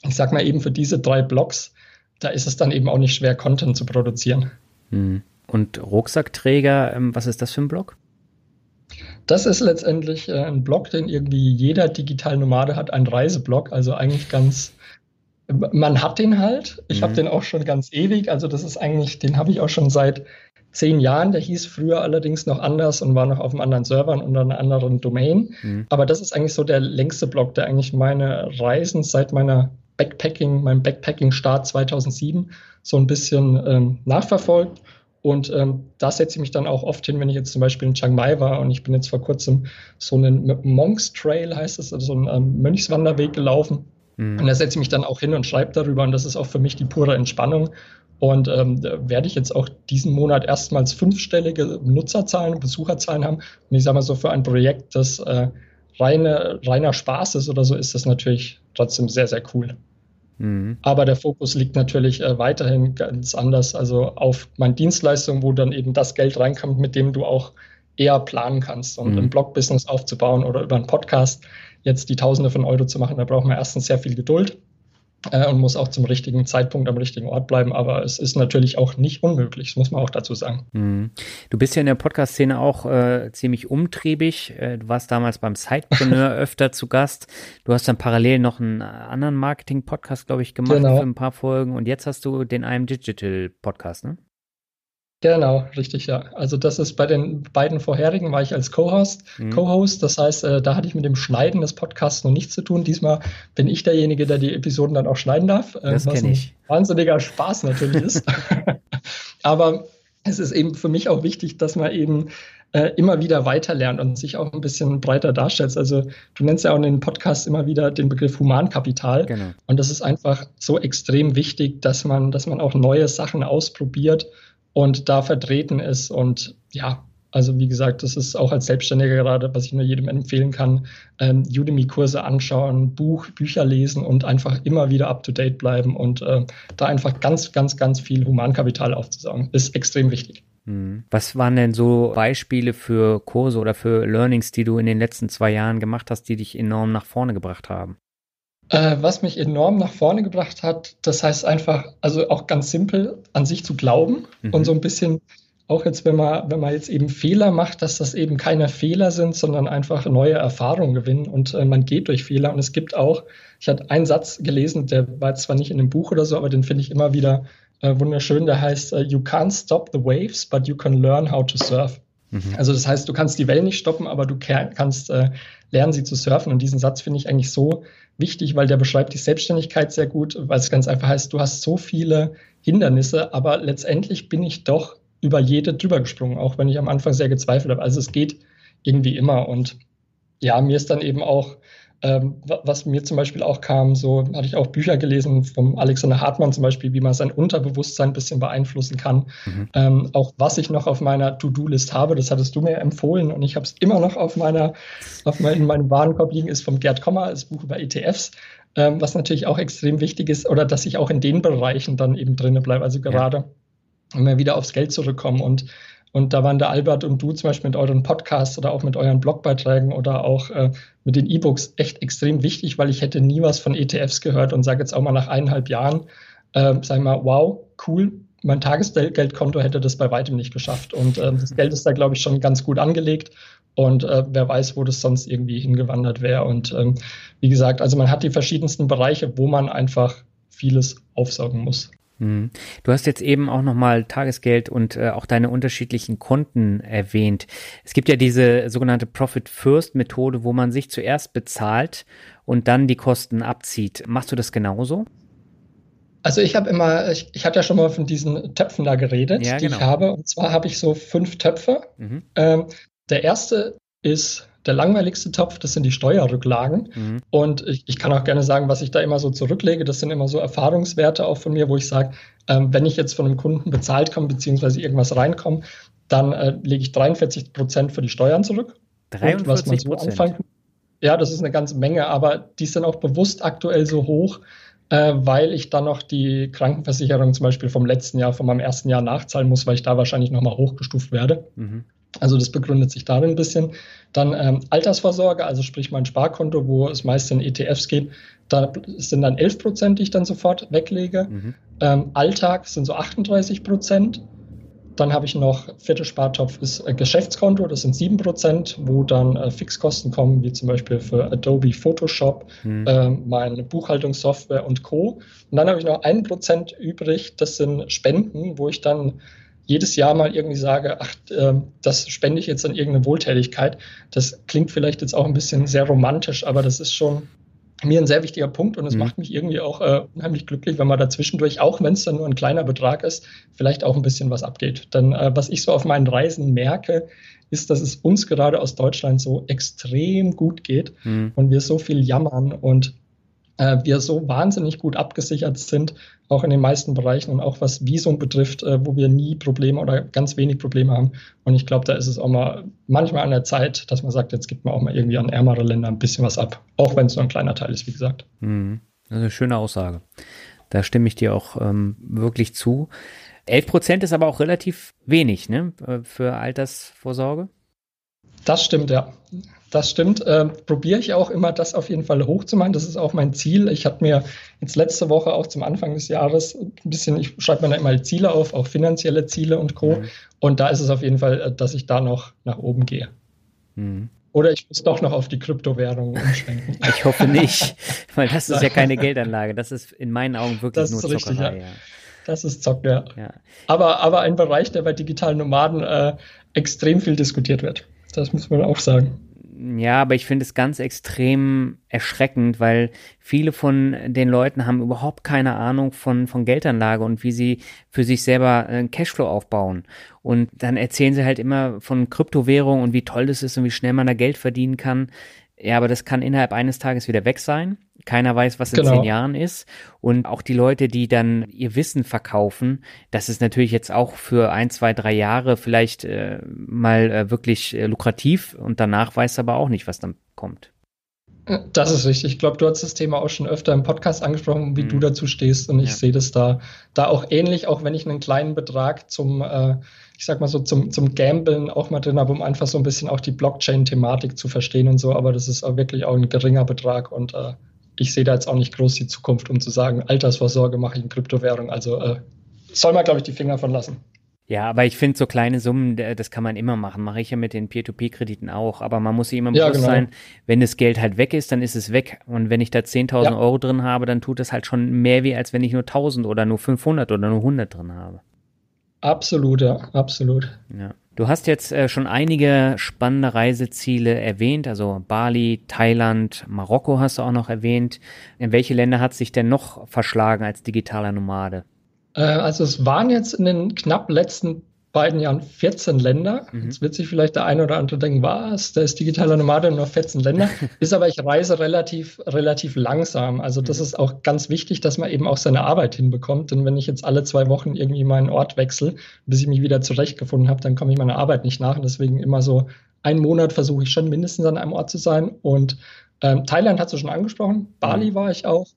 ich sag mal eben für diese drei Blogs, da ist es dann eben auch nicht schwer, Content zu produzieren. Hm. Und Rucksackträger, ähm, was ist das für ein Blog? Das ist letztendlich äh, ein Blog, den irgendwie jeder Digital-Nomade hat, ein Reiseblog. Also eigentlich ganz, man hat den halt. Ich mhm. habe den auch schon ganz ewig. Also das ist eigentlich, den habe ich auch schon seit zehn Jahren. Der hieß früher allerdings noch anders und war noch auf einem anderen Server und unter einer anderen Domain. Mhm. Aber das ist eigentlich so der längste Blog, der eigentlich meine Reisen seit meiner Backpacking, meinem Backpacking-Start 2007 so ein bisschen ähm, nachverfolgt. Und ähm, da setze ich mich dann auch oft hin, wenn ich jetzt zum Beispiel in Chiang Mai war und ich bin jetzt vor kurzem so einen Monks Trail, heißt es, also so einen ähm, Mönchswanderweg gelaufen. Mhm. Und da setze ich mich dann auch hin und schreibe darüber. Und das ist auch für mich die pure Entspannung. Und ähm, werde ich jetzt auch diesen Monat erstmals fünfstellige Nutzerzahlen, Besucherzahlen haben. Und ich sage mal so, für ein Projekt, das äh, reine, reiner Spaß ist oder so, ist das natürlich trotzdem sehr, sehr cool. Mhm. Aber der Fokus liegt natürlich äh, weiterhin ganz anders, also auf meine Dienstleistung, wo dann eben das Geld reinkommt, mit dem du auch eher planen kannst. Und mhm. ein Blog-Business aufzubauen oder über einen Podcast jetzt die Tausende von Euro zu machen, da braucht man erstens sehr viel Geduld äh, und muss auch zum richtigen Zeitpunkt am richtigen Ort bleiben. Aber es ist natürlich auch nicht unmöglich, das muss man auch dazu sagen. Mhm. Du bist ja in der Podcast-Szene auch äh, ziemlich umtriebig. Äh, du warst damals beim Sidepreneur öfter zu Gast. Du hast dann parallel noch einen anderen Marketing-Podcast, glaube ich, gemacht genau. für ein paar Folgen. Und jetzt hast du den einem Digital-Podcast, ne? Genau, richtig, ja. Also das ist bei den beiden vorherigen war ich als Co-Host. Mhm. Co-Host, das heißt, äh, da hatte ich mit dem Schneiden des Podcasts noch nichts zu tun. Diesmal bin ich derjenige, der die Episoden dann auch schneiden darf. Äh, das kenne ich. Wahnsinniger Spaß natürlich ist. Aber es ist eben für mich auch wichtig, dass man eben äh, immer wieder weiterlernt und sich auch ein bisschen breiter darstellt. Also du nennst ja auch in den Podcast immer wieder den Begriff Humankapital. Genau. Und das ist einfach so extrem wichtig, dass man, dass man auch neue Sachen ausprobiert und da vertreten ist. Und ja, also wie gesagt, das ist auch als Selbstständiger gerade, was ich nur jedem empfehlen kann, ähm, Udemy-Kurse anschauen, Buch, Bücher lesen und einfach immer wieder up-to-date bleiben und äh, da einfach ganz, ganz, ganz viel Humankapital aufzusaugen, ist extrem wichtig. Hm. Was waren denn so Beispiele für Kurse oder für Learnings, die du in den letzten zwei Jahren gemacht hast, die dich enorm nach vorne gebracht haben? Äh, was mich enorm nach vorne gebracht hat, das heißt einfach, also auch ganz simpel, an sich zu glauben mhm. und so ein bisschen auch jetzt, wenn man, wenn man jetzt eben Fehler macht, dass das eben keine Fehler sind, sondern einfach neue Erfahrungen gewinnen und äh, man geht durch Fehler. Und es gibt auch, ich hatte einen Satz gelesen, der war zwar nicht in einem Buch oder so, aber den finde ich immer wieder äh, wunderschön. Der heißt, uh, You can't stop the waves, but you can learn how to surf. Mhm. Also das heißt, du kannst die Wellen nicht stoppen, aber du kannst äh, lernen, sie zu surfen. Und diesen Satz finde ich eigentlich so wichtig, weil der beschreibt die Selbstständigkeit sehr gut, weil es ganz einfach heißt, du hast so viele Hindernisse, aber letztendlich bin ich doch über jede drüber gesprungen, auch wenn ich am Anfang sehr gezweifelt habe. Also es geht irgendwie immer. Und ja, mir ist dann eben auch ähm, was mir zum Beispiel auch kam, so hatte ich auch Bücher gelesen vom Alexander Hartmann zum Beispiel, wie man sein Unterbewusstsein ein bisschen beeinflussen kann. Mhm. Ähm, auch was ich noch auf meiner To-Do-List habe, das hattest du mir empfohlen und ich habe es immer noch auf meiner, auf mein, in meinem Warenkorb liegen, ist vom Gerd Kommer, das Buch über ETFs. Ähm, was natürlich auch extrem wichtig ist, oder dass ich auch in den Bereichen dann eben drinne bleibe. Also gerade, ja. wenn wir wieder aufs Geld zurückkommen und und da waren der Albert und du zum Beispiel mit euren Podcasts oder auch mit euren Blogbeiträgen oder auch äh, mit den E-Books echt extrem wichtig, weil ich hätte nie was von ETFs gehört und sage jetzt auch mal nach eineinhalb Jahren, äh, sag mal, wow, cool, mein Tagesgeldkonto hätte das bei weitem nicht geschafft. Und ähm, das Geld ist da, glaube ich, schon ganz gut angelegt. Und äh, wer weiß, wo das sonst irgendwie hingewandert wäre. Und ähm, wie gesagt, also man hat die verschiedensten Bereiche, wo man einfach vieles aufsaugen muss. Mhm. Du hast jetzt eben auch nochmal Tagesgeld und äh, auch deine unterschiedlichen Konten erwähnt. Es gibt ja diese sogenannte Profit First Methode, wo man sich zuerst bezahlt und dann die Kosten abzieht. Machst du das genauso? Also ich habe immer, ich, ich hatte ja schon mal von diesen Töpfen da geredet, ja, die genau. ich habe. Und zwar habe ich so fünf Töpfe. Mhm. Ähm, der erste ist der langweiligste Topf, das sind die Steuerrücklagen. Mhm. Und ich, ich, kann auch gerne sagen, was ich da immer so zurücklege. Das sind immer so Erfahrungswerte auch von mir, wo ich sage, ähm, wenn ich jetzt von einem Kunden bezahlt komme, beziehungsweise irgendwas reinkomme, dann äh, lege ich 43 Prozent für die Steuern zurück. 43 Prozent? So ja, das ist eine ganze Menge, aber die sind auch bewusst aktuell so hoch, äh, weil ich dann noch die Krankenversicherung zum Beispiel vom letzten Jahr, von meinem ersten Jahr nachzahlen muss, weil ich da wahrscheinlich nochmal hochgestuft werde. Mhm. Also das begründet sich darin ein bisschen. Dann ähm, Altersvorsorge, also sprich mein Sparkonto, wo es meist in ETFs geht, da sind dann 11 Prozent, die ich dann sofort weglege. Mhm. Ähm, Alltag sind so 38 Prozent. Dann habe ich noch vierte Spartopf ist äh, Geschäftskonto, das sind 7 Prozent, wo dann äh, Fixkosten kommen, wie zum Beispiel für Adobe Photoshop, mhm. äh, meine Buchhaltungssoftware und Co. Und dann habe ich noch 1 Prozent übrig, das sind Spenden, wo ich dann jedes Jahr mal irgendwie sage, ach, äh, das spende ich jetzt an irgendeine Wohltätigkeit. Das klingt vielleicht jetzt auch ein bisschen sehr romantisch, aber das ist schon mir ein sehr wichtiger Punkt und es mhm. macht mich irgendwie auch äh, unheimlich glücklich, wenn man da zwischendurch, auch wenn es dann nur ein kleiner Betrag ist, vielleicht auch ein bisschen was abgeht. Denn äh, was ich so auf meinen Reisen merke, ist, dass es uns gerade aus Deutschland so extrem gut geht mhm. und wir so viel jammern und äh, wir so wahnsinnig gut abgesichert sind, auch in den meisten Bereichen und auch was Visum betrifft, äh, wo wir nie Probleme oder ganz wenig Probleme haben. Und ich glaube, da ist es auch mal manchmal an der Zeit, dass man sagt, jetzt gibt man auch mal irgendwie an ärmere Länder ein bisschen was ab, auch wenn es nur ein kleiner Teil ist, wie gesagt. Mhm. Das ist eine schöne Aussage. Da stimme ich dir auch ähm, wirklich zu. 11 Prozent ist aber auch relativ wenig ne, für Altersvorsorge. Das stimmt, ja. Das stimmt. Äh, Probiere ich auch immer, das auf jeden Fall hochzumachen. Das ist auch mein Ziel. Ich habe mir jetzt letzte Woche auch zum Anfang des Jahres ein bisschen, ich schreibe mir da immer Ziele auf, auch finanzielle Ziele und Co. Mhm. Und da ist es auf jeden Fall, äh, dass ich da noch nach oben gehe. Mhm. Oder ich muss doch noch auf die Kryptowährungen umschwenken. Ich hoffe nicht, weil das ist ja keine Geldanlage. Das ist in meinen Augen wirklich das nur Zockerei. Richtig, ja. ja. Das ist Zock, ja. ja. Aber, aber ein Bereich, der bei digitalen Nomaden äh, extrem viel diskutiert wird. Das muss man auch sagen. Ja, aber ich finde es ganz extrem erschreckend, weil viele von den Leuten haben überhaupt keine Ahnung von, von Geldanlage und wie sie für sich selber einen Cashflow aufbauen. Und dann erzählen sie halt immer von Kryptowährung und wie toll das ist und wie schnell man da Geld verdienen kann. Ja, aber das kann innerhalb eines Tages wieder weg sein. Keiner weiß, was in genau. zehn Jahren ist. Und auch die Leute, die dann ihr Wissen verkaufen, das ist natürlich jetzt auch für ein, zwei, drei Jahre vielleicht äh, mal äh, wirklich äh, lukrativ und danach weiß aber auch nicht, was dann kommt. Das ist richtig. Ich glaube, du hast das Thema auch schon öfter im Podcast angesprochen, wie mhm. du dazu stehst. Und ich ja. sehe das da, da auch ähnlich, auch wenn ich einen kleinen Betrag zum, äh, ich sag mal so, zum, zum Gambeln auch mal drin habe, um einfach so ein bisschen auch die Blockchain-Thematik zu verstehen und so. Aber das ist auch wirklich auch ein geringer Betrag und äh, ich sehe da jetzt auch nicht groß die Zukunft, um zu sagen, Altersvorsorge mache ich in Kryptowährung. Also äh, soll man, glaube ich, die Finger von lassen. Ja, aber ich finde so kleine Summen, das kann man immer machen. Mache ich ja mit den Peer-to-Peer-Krediten auch. Aber man muss sich immer ja, bewusst genau. sein, wenn das Geld halt weg ist, dann ist es weg. Und wenn ich da 10.000 ja. Euro drin habe, dann tut es halt schon mehr weh, als wenn ich nur 1.000 oder nur 500 oder nur 100 drin habe. Absolut, ja, absolut. Ja. Du hast jetzt äh, schon einige spannende Reiseziele erwähnt, also Bali, Thailand, Marokko hast du auch noch erwähnt. In welche Länder hat sich denn noch verschlagen als digitaler Nomade? Äh, also es waren jetzt in den knapp letzten beiden Jahren 14 Länder. Mhm. Jetzt wird sich vielleicht der eine oder andere denken, was, da ist digitaler Nomade nur 14 Länder. ist aber, ich reise relativ, relativ langsam. Also das mhm. ist auch ganz wichtig, dass man eben auch seine Arbeit hinbekommt. Denn wenn ich jetzt alle zwei Wochen irgendwie meinen Ort wechsle, bis ich mich wieder zurechtgefunden habe, dann komme ich meiner Arbeit nicht nach. Und deswegen immer so einen Monat versuche ich schon mindestens an einem Ort zu sein. Und ähm, Thailand hast du schon angesprochen, Bali mhm. war ich auch,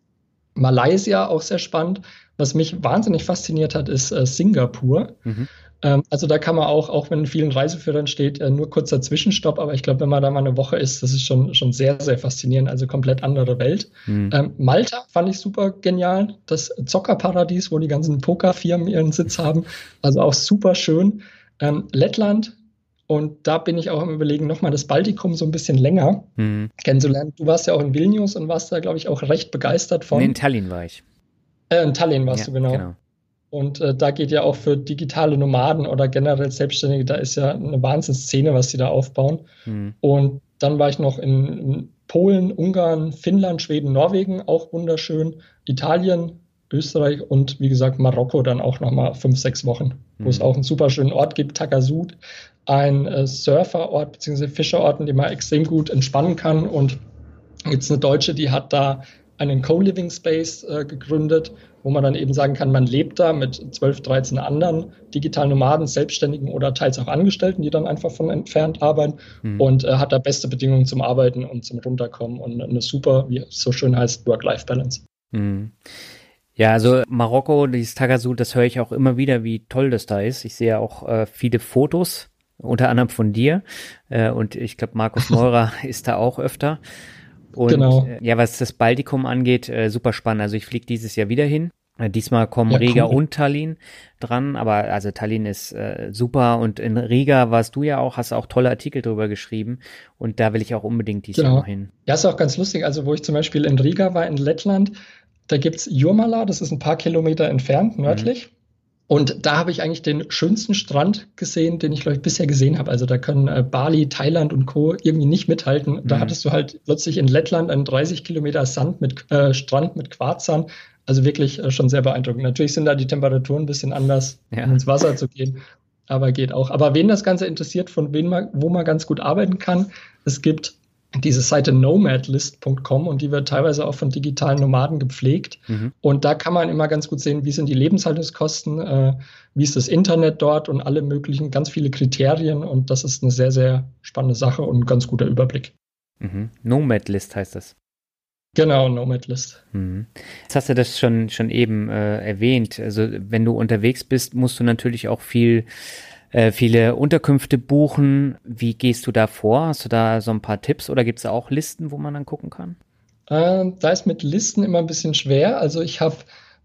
Malaysia auch sehr spannend. Was mich wahnsinnig fasziniert hat, ist äh, Singapur. Mhm. Ähm, also da kann man auch, auch wenn in vielen Reiseführern steht, äh, nur kurzer Zwischenstopp, aber ich glaube, wenn man da mal eine Woche ist, das ist schon, schon sehr, sehr faszinierend, also komplett andere Welt. Mhm. Ähm, Malta fand ich super genial, das Zockerparadies, wo die ganzen Pokerfirmen ihren Sitz haben, also auch super schön. Ähm, Lettland und da bin ich auch am Überlegen, nochmal das Baltikum so ein bisschen länger mhm. kennenzulernen. Du warst ja auch in Vilnius und warst da, glaube ich, auch recht begeistert von. Nee, in Tallinn war ich. Äh, in Tallinn warst ja, du, genau. genau. Und äh, da geht ja auch für digitale Nomaden oder generell Selbstständige, da ist ja eine Wahnsinnsszene, was sie da aufbauen. Mhm. Und dann war ich noch in, in Polen, Ungarn, Finnland, Schweden, Norwegen, auch wunderschön. Italien, Österreich und wie gesagt Marokko dann auch nochmal fünf, sechs Wochen, wo mhm. es auch einen super schönen Ort gibt, Takasud, ein äh, Surferort bzw. Fischerort, in dem man extrem gut entspannen kann. Und jetzt eine Deutsche, die hat da einen Co-Living Space äh, gegründet, wo man dann eben sagen kann, man lebt da mit 12, 13 anderen digitalen Nomaden, Selbstständigen oder teils auch Angestellten, die dann einfach von entfernt arbeiten mhm. und äh, hat da beste Bedingungen zum Arbeiten und zum Runterkommen und eine super, wie es so schön heißt, Work-Life-Balance. Mhm. Ja, also Marokko, dieses Tagasud, das höre ich auch immer wieder, wie toll das da ist. Ich sehe auch äh, viele Fotos, unter anderem von dir. Äh, und ich glaube, Markus Meurer ist da auch öfter. Und genau. Äh, ja, was das Baltikum angeht, äh, super spannend. Also ich fliege dieses Jahr wieder hin. Äh, diesmal kommen ja, Riga und Tallinn dran, aber also Tallinn ist äh, super und in Riga warst du ja auch, hast auch tolle Artikel drüber geschrieben und da will ich auch unbedingt dieses genau. Hin. Ja, ist auch ganz lustig. Also wo ich zum Beispiel in Riga war, in Lettland, da gibt es Jurmala, das ist ein paar Kilometer entfernt, nördlich. Mhm. Und da habe ich eigentlich den schönsten Strand gesehen, den ich, glaube ich, bisher gesehen habe. Also da können äh, Bali, Thailand und Co. irgendwie nicht mithalten. Da mhm. hattest du halt plötzlich in Lettland einen 30 Kilometer Sand mit äh, Strand mit Quarzsand. Also wirklich äh, schon sehr beeindruckend. Natürlich sind da die Temperaturen ein bisschen anders, ja. um ins Wasser zu gehen. Aber geht auch. Aber wen das Ganze interessiert, von wem man, wo man ganz gut arbeiten kann, es gibt diese Seite nomadlist.com und die wird teilweise auch von digitalen Nomaden gepflegt. Mhm. Und da kann man immer ganz gut sehen, wie sind die Lebenshaltungskosten, äh, wie ist das Internet dort und alle möglichen, ganz viele Kriterien. Und das ist eine sehr, sehr spannende Sache und ein ganz guter Überblick. Mhm. Nomadlist heißt das. Genau, Nomadlist. Mhm. Jetzt hast du das schon, schon eben äh, erwähnt. Also wenn du unterwegs bist, musst du natürlich auch viel äh, viele Unterkünfte buchen. Wie gehst du da vor? Hast du da so ein paar Tipps oder gibt es auch Listen, wo man dann gucken kann? Äh, da ist mit Listen immer ein bisschen schwer. Also ich habe,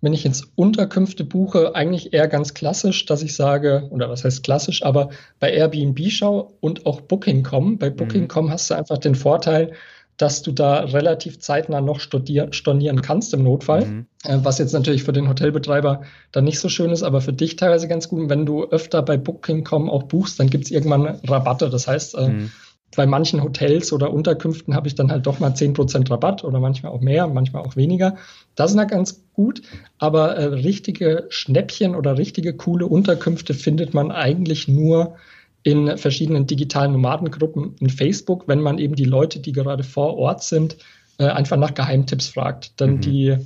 wenn ich jetzt Unterkünfte buche, eigentlich eher ganz klassisch, dass ich sage, oder was heißt klassisch, aber bei Airbnb schau und auch Booking.com. Bei mhm. Booking.com mhm. hast du einfach den Vorteil, dass du da relativ zeitnah noch stornieren kannst im Notfall. Mhm. Äh, was jetzt natürlich für den Hotelbetreiber dann nicht so schön ist, aber für dich teilweise ganz gut. Und wenn du öfter bei Booking.com auch buchst, dann gibt es irgendwann Rabatte. Das heißt, äh, mhm. bei manchen Hotels oder Unterkünften habe ich dann halt doch mal 10% Rabatt oder manchmal auch mehr, manchmal auch weniger. Das ist dann ganz gut, aber äh, richtige Schnäppchen oder richtige coole Unterkünfte findet man eigentlich nur in verschiedenen digitalen Nomadengruppen in Facebook, wenn man eben die Leute, die gerade vor Ort sind, äh, einfach nach Geheimtipps fragt. Denn mhm. die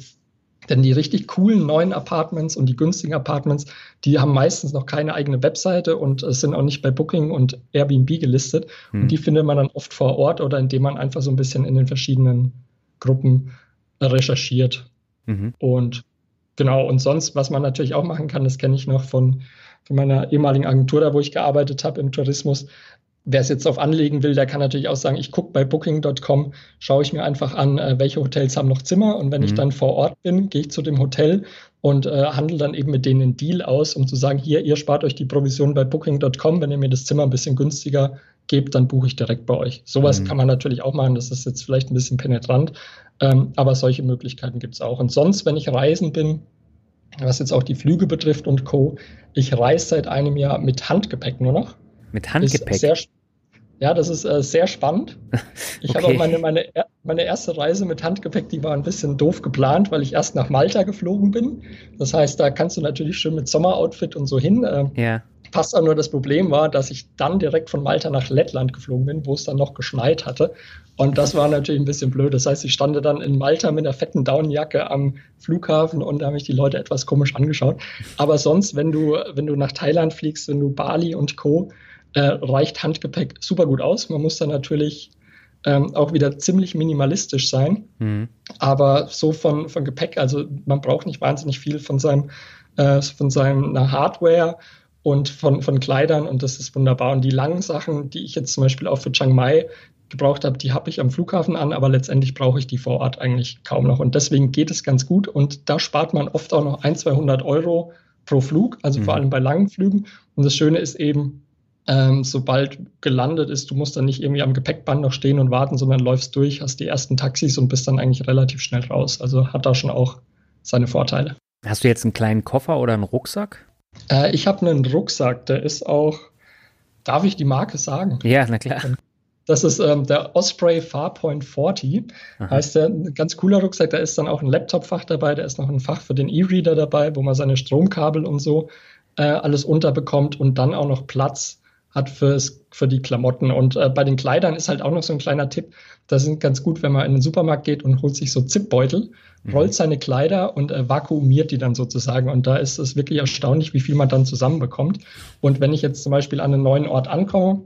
denn die richtig coolen neuen Apartments und die günstigen Apartments, die haben meistens noch keine eigene Webseite und es sind auch nicht bei Booking und Airbnb gelistet. Mhm. Und die findet man dann oft vor Ort oder indem man einfach so ein bisschen in den verschiedenen Gruppen recherchiert. Mhm. Und genau, und sonst, was man natürlich auch machen kann, das kenne ich noch von von meiner ehemaligen Agentur, da wo ich gearbeitet habe im Tourismus. Wer es jetzt auf anlegen will, der kann natürlich auch sagen, ich gucke bei booking.com, schaue ich mir einfach an, äh, welche Hotels haben noch Zimmer und wenn mhm. ich dann vor Ort bin, gehe ich zu dem Hotel und äh, handle dann eben mit denen einen Deal aus, um zu sagen, hier, ihr spart euch die Provision bei booking.com, wenn ihr mir das Zimmer ein bisschen günstiger gebt, dann buche ich direkt bei euch. Sowas mhm. kann man natürlich auch machen, das ist jetzt vielleicht ein bisschen penetrant, ähm, aber solche Möglichkeiten gibt es auch. Und sonst, wenn ich reisen bin, was jetzt auch die Flüge betrifft und Co. Ich reise seit einem Jahr mit Handgepäck nur noch. Mit Handgepäck? Sehr, ja, das ist äh, sehr spannend. Ich okay. habe auch meine, meine, meine erste Reise mit Handgepäck, die war ein bisschen doof geplant, weil ich erst nach Malta geflogen bin. Das heißt, da kannst du natürlich schön mit Sommeroutfit und so hin. Äh, ja. Passt auch nur das Problem war, dass ich dann direkt von Malta nach Lettland geflogen bin, wo es dann noch geschneit hatte. Und das war natürlich ein bisschen blöd. Das heißt, ich stand dann in Malta mit einer fetten Downjacke am Flughafen und da haben mich die Leute etwas komisch angeschaut. Aber sonst, wenn du, wenn du nach Thailand fliegst, wenn du Bali und Co., äh, reicht Handgepäck super gut aus. Man muss dann natürlich ähm, auch wieder ziemlich minimalistisch sein. Mhm. Aber so von, von Gepäck, also man braucht nicht wahnsinnig viel von seinem, äh, von seiner Hardware und von, von Kleidern und das ist wunderbar. Und die langen Sachen, die ich jetzt zum Beispiel auch für Chiang Mai gebraucht habe, die habe ich am Flughafen an, aber letztendlich brauche ich die vor Ort eigentlich kaum noch. Und deswegen geht es ganz gut und da spart man oft auch noch ein, 200 Euro pro Flug, also mhm. vor allem bei langen Flügen. Und das Schöne ist eben, ähm, sobald gelandet ist, du musst dann nicht irgendwie am Gepäckband noch stehen und warten, sondern läufst durch, hast die ersten Taxis und bist dann eigentlich relativ schnell raus. Also hat da schon auch seine Vorteile. Hast du jetzt einen kleinen Koffer oder einen Rucksack? Äh, ich habe einen Rucksack, der ist auch, darf ich die Marke sagen? Ja, na klar. Das ist ähm, der Osprey Farpoint 40. Aha. Heißt der, ein ganz cooler Rucksack. Da ist dann auch ein Laptop-Fach dabei, da ist noch ein Fach für den E-Reader dabei, wo man seine Stromkabel und so äh, alles unterbekommt und dann auch noch Platz hat fürs, für die Klamotten. Und äh, bei den Kleidern ist halt auch noch so ein kleiner Tipp. Das sind ganz gut, wenn man in den Supermarkt geht und holt sich so Zipbeutel, mhm. rollt seine Kleider und äh, vakuumiert die dann sozusagen. Und da ist es wirklich erstaunlich, wie viel man dann zusammenbekommt. Und wenn ich jetzt zum Beispiel an einen neuen Ort ankomme,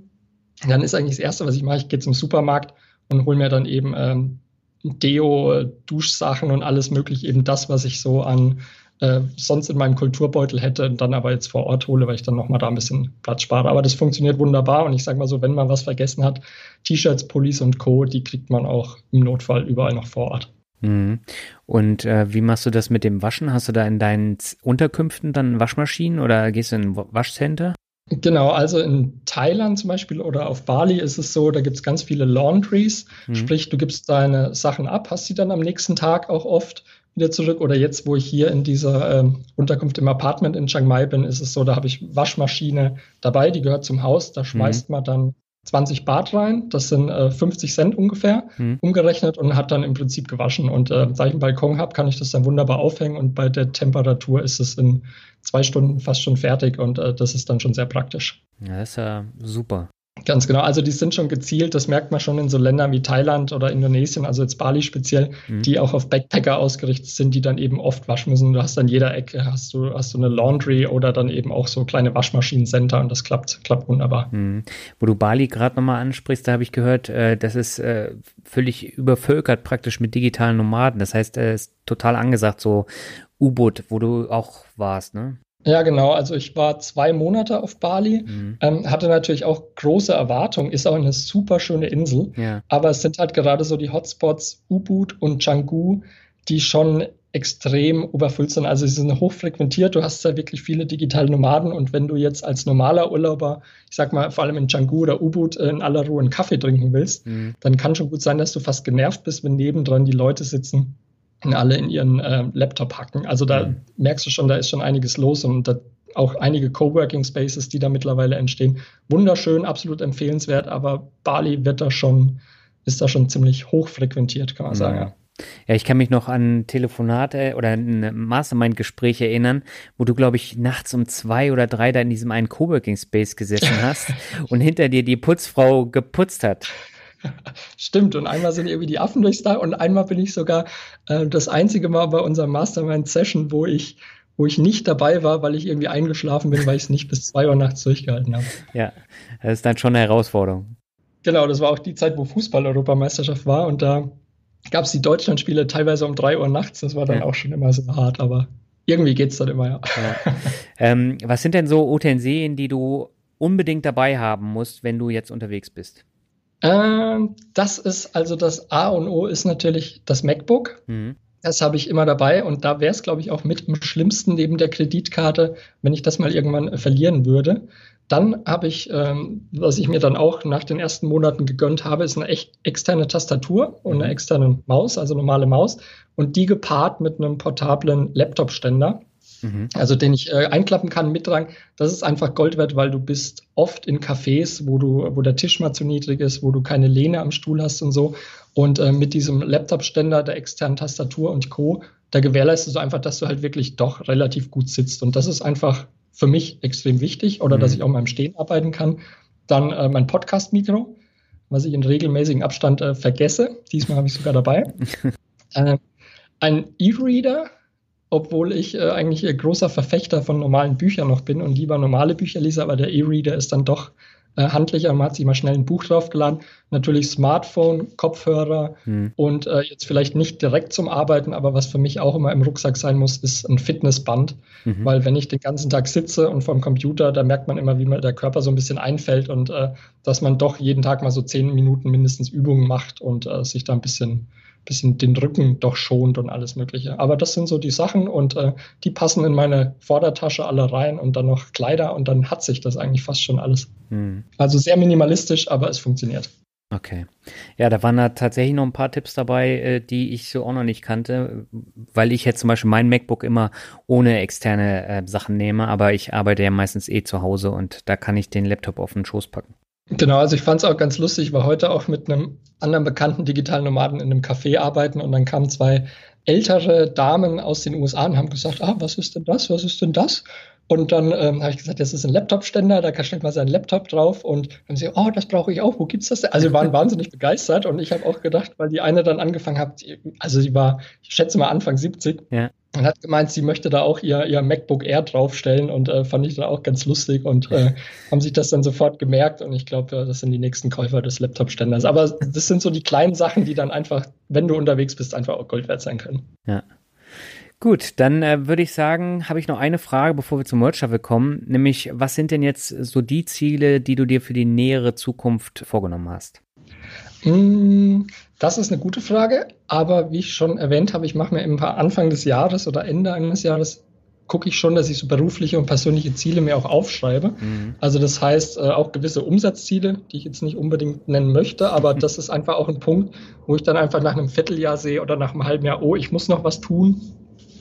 dann ist eigentlich das Erste, was ich mache, ich gehe zum Supermarkt und hole mir dann eben ähm, Deo, Duschsachen und alles mögliche, eben das, was ich so an äh, sonst in meinem Kulturbeutel hätte und dann aber jetzt vor Ort hole, weil ich dann nochmal da ein bisschen Platz spare. Aber das funktioniert wunderbar und ich sage mal so, wenn man was vergessen hat, T-Shirts, Pullis und Co., die kriegt man auch im Notfall überall noch vor Ort. Mhm. Und äh, wie machst du das mit dem Waschen? Hast du da in deinen Unterkünften dann Waschmaschinen oder gehst du in ein Waschcenter? Genau, also in Thailand zum Beispiel oder auf Bali ist es so, da gibt es ganz viele Laundries. Mhm. Sprich, du gibst deine Sachen ab, hast sie dann am nächsten Tag auch oft wieder zurück. Oder jetzt, wo ich hier in dieser äh, Unterkunft im Apartment in Chiang Mai bin, ist es so, da habe ich Waschmaschine dabei, die gehört zum Haus. Da schmeißt mhm. man dann 20 Bad rein, das sind äh, 50 Cent ungefähr, mhm. umgerechnet und hat dann im Prinzip gewaschen. Und äh, da ich einen Balkon habe, kann ich das dann wunderbar aufhängen und bei der Temperatur ist es in zwei Stunden fast schon fertig und äh, das ist dann schon sehr praktisch. Ja, das ist ja super. Ganz genau. Also die sind schon gezielt, das merkt man schon in so Ländern wie Thailand oder Indonesien, also jetzt Bali speziell, mhm. die auch auf Backpacker ausgerichtet sind, die dann eben oft waschen müssen. Du hast an jeder Ecke hast du, hast du eine Laundry oder dann eben auch so kleine Waschmaschinen-Center und das klappt, klappt wunderbar. Mhm. Wo du Bali gerade nochmal ansprichst, da habe ich gehört, äh, das ist äh, völlig übervölkert praktisch mit digitalen Nomaden. Das heißt, es äh, ist total angesagt, so U-Boot, wo du auch warst, ne? Ja, genau. Also ich war zwei Monate auf Bali, mhm. ähm, hatte natürlich auch große Erwartungen, ist auch eine super schöne Insel. Ja. Aber es sind halt gerade so die Hotspots Ubud und Canggu, die schon extrem überfüllt sind. Also sie sind hochfrequentiert. Du hast da wirklich viele digitale Nomaden und wenn du jetzt als normaler Urlauber, ich sag mal vor allem in Canggu oder Ubud in aller Ruhe einen Kaffee trinken willst, mhm. dann kann schon gut sein, dass du fast genervt bist, wenn nebendran die Leute sitzen alle in ihren äh, Laptop hacken. Also da mhm. merkst du schon, da ist schon einiges los und da auch einige Coworking Spaces, die da mittlerweile entstehen. Wunderschön, absolut empfehlenswert, aber Bali wird da schon, ist da schon ziemlich hoch frequentiert, kann man sagen. Ja. Ja, ich kann mich noch an Telefonate oder ein Mastermind-Gespräch erinnern, wo du, glaube ich, nachts um zwei oder drei da in diesem einen Coworking Space gesessen hast und hinter dir die Putzfrau geputzt hat. Stimmt, und einmal sind irgendwie die Affen durchs Dach und einmal bin ich sogar äh, das einzige Mal bei unserer Mastermind-Session, wo ich, wo ich nicht dabei war, weil ich irgendwie eingeschlafen bin, weil ich es nicht bis zwei Uhr nachts durchgehalten habe. Ja, das ist dann schon eine Herausforderung. Genau, das war auch die Zeit, wo Fußball-Europameisterschaft war und da gab es die Deutschlandspiele teilweise um drei Uhr nachts. Das war dann ja. auch schon immer so hart, aber irgendwie geht es dann immer, ja. ja. Ähm, was sind denn so Utensilien, die du unbedingt dabei haben musst, wenn du jetzt unterwegs bist? Ähm, das ist also das A und O ist natürlich das MacBook. Mhm. Das habe ich immer dabei und da wäre es, glaube ich, auch mit am schlimmsten neben der Kreditkarte, wenn ich das mal irgendwann äh, verlieren würde. Dann habe ich, ähm, was ich mir dann auch nach den ersten Monaten gegönnt habe, ist eine echt externe Tastatur und eine mhm. externe Maus, also normale Maus, und die gepaart mit einem portablen Laptop-Ständer. Mhm. Also den ich äh, einklappen kann, mittragen. Das ist einfach Gold wert, weil du bist oft in Cafés, wo du, wo der Tisch mal zu niedrig ist, wo du keine Lehne am Stuhl hast und so. Und äh, mit diesem Laptop-Ständer, der externen Tastatur und Co., da gewährleistest du einfach, dass du halt wirklich doch relativ gut sitzt. Und das ist einfach für mich extrem wichtig oder mhm. dass ich auch mal im Stehen arbeiten kann. Dann äh, mein Podcast-Mikro, was ich in regelmäßigem Abstand äh, vergesse. Diesmal habe ich sogar dabei. äh, ein E-Reader, obwohl ich äh, eigentlich großer Verfechter von normalen Büchern noch bin und lieber normale Bücher lese, aber der E-Reader ist dann doch äh, handlicher. Man hat sich mal schnell ein Buch draufgeladen. Natürlich Smartphone, Kopfhörer hm. und äh, jetzt vielleicht nicht direkt zum Arbeiten, aber was für mich auch immer im Rucksack sein muss, ist ein Fitnessband. Mhm. Weil wenn ich den ganzen Tag sitze und vorm Computer, da merkt man immer, wie mir der Körper so ein bisschen einfällt und äh, dass man doch jeden Tag mal so zehn Minuten mindestens Übungen macht und äh, sich da ein bisschen bisschen den Rücken doch schont und alles Mögliche. Aber das sind so die Sachen und äh, die passen in meine Vordertasche alle rein und dann noch Kleider und dann hat sich das eigentlich fast schon alles. Hm. Also sehr minimalistisch, aber es funktioniert. Okay. Ja, da waren da tatsächlich noch ein paar Tipps dabei, äh, die ich so auch noch nicht kannte, weil ich jetzt zum Beispiel mein MacBook immer ohne externe äh, Sachen nehme, aber ich arbeite ja meistens eh zu Hause und da kann ich den Laptop auf den Schoß packen. Genau, also ich fand es auch ganz lustig. Ich war heute auch mit einem anderen bekannten digitalen Nomaden in einem Café arbeiten und dann kamen zwei ältere Damen aus den USA und haben gesagt, ah, was ist denn das, was ist denn das? Und dann ähm, habe ich gesagt, das ist ein Laptop-Ständer, da stellt man seinen Laptop drauf und dann haben sie, oh, das brauche ich auch, wo gibt's das denn? Also wir waren wahnsinnig begeistert und ich habe auch gedacht, weil die eine dann angefangen hat, also sie war, ich schätze mal Anfang 70, ja und hat gemeint, sie möchte da auch ihr, ihr MacBook Air draufstellen und äh, fand ich dann auch ganz lustig und äh, haben sich das dann sofort gemerkt und ich glaube, ja, das sind die nächsten Käufer des Laptop-Ständers. Aber das sind so die kleinen Sachen, die dann einfach, wenn du unterwegs bist, einfach auch Gold wert sein können. Ja. Gut, dann äh, würde ich sagen, habe ich noch eine Frage, bevor wir zum Merch Shuffle kommen, nämlich was sind denn jetzt so die Ziele, die du dir für die nähere Zukunft vorgenommen hast? Mm, das ist eine gute Frage, aber wie ich schon erwähnt habe, ich mache mir immer Anfang des Jahres oder Ende eines Jahres gucke ich schon, dass ich so berufliche und persönliche Ziele mir auch aufschreibe. Mhm. Also das heißt äh, auch gewisse Umsatzziele, die ich jetzt nicht unbedingt nennen möchte, aber das ist einfach auch ein Punkt, wo ich dann einfach nach einem Vierteljahr sehe oder nach einem halben Jahr, oh, ich muss noch was tun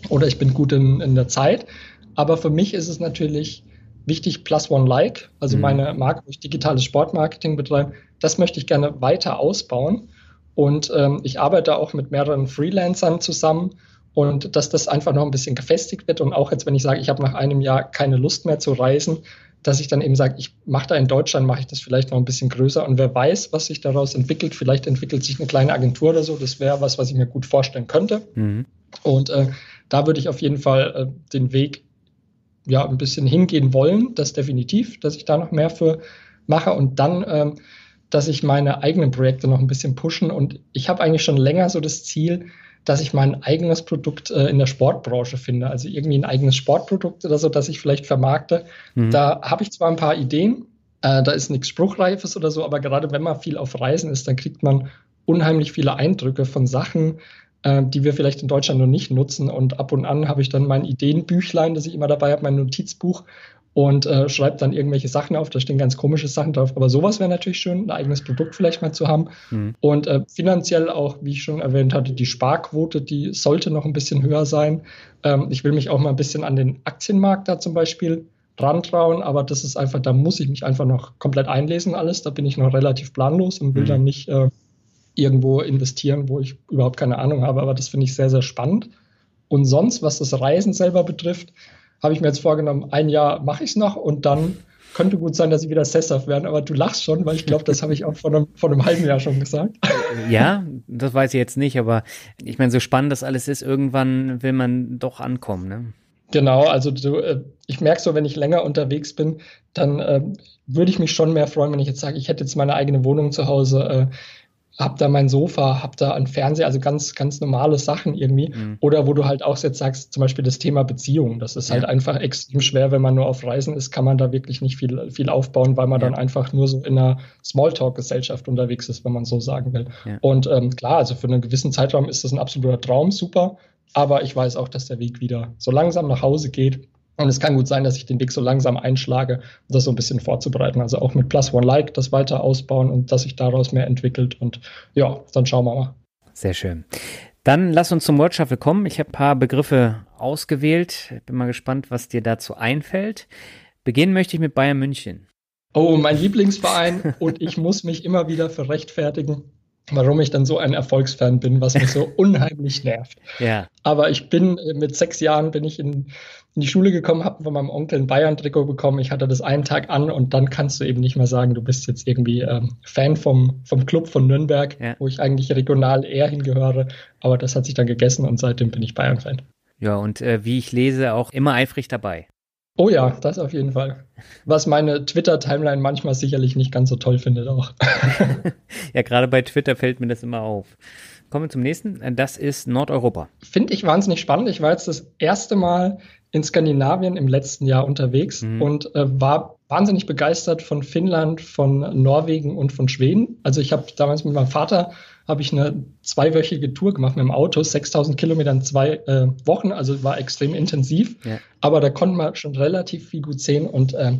oder ich bin gut in, in der Zeit. Aber für mich ist es natürlich wichtig, Plus One Like, also mhm. meine Marke, wo ich digitales Sportmarketing betreibe, das möchte ich gerne weiter ausbauen. Und ähm, ich arbeite auch mit mehreren Freelancern zusammen und dass das einfach noch ein bisschen gefestigt wird. Und auch jetzt, wenn ich sage, ich habe nach einem Jahr keine Lust mehr zu reisen, dass ich dann eben sage, ich mache da in Deutschland, mache ich das vielleicht noch ein bisschen größer. Und wer weiß, was sich daraus entwickelt, vielleicht entwickelt sich eine kleine Agentur oder so. Das wäre was, was ich mir gut vorstellen könnte. Mhm. Und äh, da würde ich auf jeden Fall äh, den Weg ja ein bisschen hingehen wollen, das definitiv, dass ich da noch mehr für mache und dann, ähm, dass ich meine eigenen Projekte noch ein bisschen pushen und ich habe eigentlich schon länger so das Ziel, dass ich mein eigenes Produkt äh, in der Sportbranche finde, also irgendwie ein eigenes Sportprodukt oder so, das ich vielleicht vermarkte. Mhm. Da habe ich zwar ein paar Ideen, äh, da ist nichts Spruchreifes oder so, aber gerade wenn man viel auf Reisen ist, dann kriegt man unheimlich viele Eindrücke von Sachen, die wir vielleicht in Deutschland noch nicht nutzen. Und ab und an habe ich dann mein Ideenbüchlein, das ich immer dabei habe, mein Notizbuch und äh, schreibe dann irgendwelche Sachen auf. Da stehen ganz komische Sachen drauf. Aber sowas wäre natürlich schön, ein eigenes Produkt vielleicht mal zu haben. Mhm. Und äh, finanziell auch, wie ich schon erwähnt hatte, die Sparquote, die sollte noch ein bisschen höher sein. Ähm, ich will mich auch mal ein bisschen an den Aktienmarkt da zum Beispiel rantrauen, aber das ist einfach, da muss ich mich einfach noch komplett einlesen alles. Da bin ich noch relativ planlos und will mhm. dann nicht äh, irgendwo investieren, wo ich überhaupt keine Ahnung habe. Aber das finde ich sehr, sehr spannend. Und sonst, was das Reisen selber betrifft, habe ich mir jetzt vorgenommen, ein Jahr mache ich es noch und dann könnte gut sein, dass ich wieder sesshaft werde. Aber du lachst schon, weil ich glaube, das habe ich auch vor einem, vor einem halben Jahr schon gesagt. Ja, das weiß ich jetzt nicht, aber ich meine, so spannend das alles ist, irgendwann will man doch ankommen, ne? Genau, also du, äh, ich merke so, wenn ich länger unterwegs bin, dann äh, würde ich mich schon mehr freuen, wenn ich jetzt sage, ich hätte jetzt meine eigene Wohnung zu Hause. Äh, hab da mein Sofa, hab da einen Fernseher, also ganz, ganz normale Sachen irgendwie. Mhm. Oder wo du halt auch jetzt sagst, zum Beispiel das Thema Beziehung. Das ist halt ja. einfach extrem schwer, wenn man nur auf Reisen ist, kann man da wirklich nicht viel, viel aufbauen, weil man ja. dann einfach nur so in einer Smalltalk-Gesellschaft unterwegs ist, wenn man so sagen will. Ja. Und ähm, klar, also für einen gewissen Zeitraum ist das ein absoluter Traum, super. Aber ich weiß auch, dass der Weg wieder so langsam nach Hause geht. Und es kann gut sein, dass ich den Weg so langsam einschlage, um das so ein bisschen vorzubereiten. Also auch mit Plus One Like das weiter ausbauen und dass sich daraus mehr entwickelt. Und ja, dann schauen wir mal. Sehr schön. Dann lass uns zum Word Shuffle kommen. Ich habe ein paar Begriffe ausgewählt. Bin mal gespannt, was dir dazu einfällt. Beginnen möchte ich mit Bayern München. Oh, mein Lieblingsverein und ich muss mich immer wieder für rechtfertigen warum ich dann so ein Erfolgsfan bin, was mich so unheimlich nervt. Ja. Aber ich bin äh, mit sechs Jahren bin ich in, in die Schule gekommen, habe von meinem Onkel ein Bayern-Trikot bekommen. Ich hatte das einen Tag an und dann kannst du eben nicht mehr sagen, du bist jetzt irgendwie ähm, Fan vom, vom Club von Nürnberg, ja. wo ich eigentlich regional eher hingehöre. Aber das hat sich dann gegessen und seitdem bin ich Bayern-Fan. Ja, und äh, wie ich lese, auch immer eifrig dabei. Oh ja, das auf jeden Fall. Was meine Twitter-Timeline manchmal sicherlich nicht ganz so toll findet auch. ja, gerade bei Twitter fällt mir das immer auf. Kommen wir zum nächsten. Das ist Nordeuropa. Finde ich wahnsinnig spannend. Ich war jetzt das erste Mal in Skandinavien im letzten Jahr unterwegs mhm. und äh, war wahnsinnig begeistert von Finnland, von Norwegen und von Schweden. Also ich habe damals mit meinem Vater habe ich eine zweiwöchige Tour gemacht mit dem Auto, 6000 Kilometer in zwei äh, Wochen, also war extrem intensiv. Ja. Aber da konnte man schon relativ viel gut sehen und äh,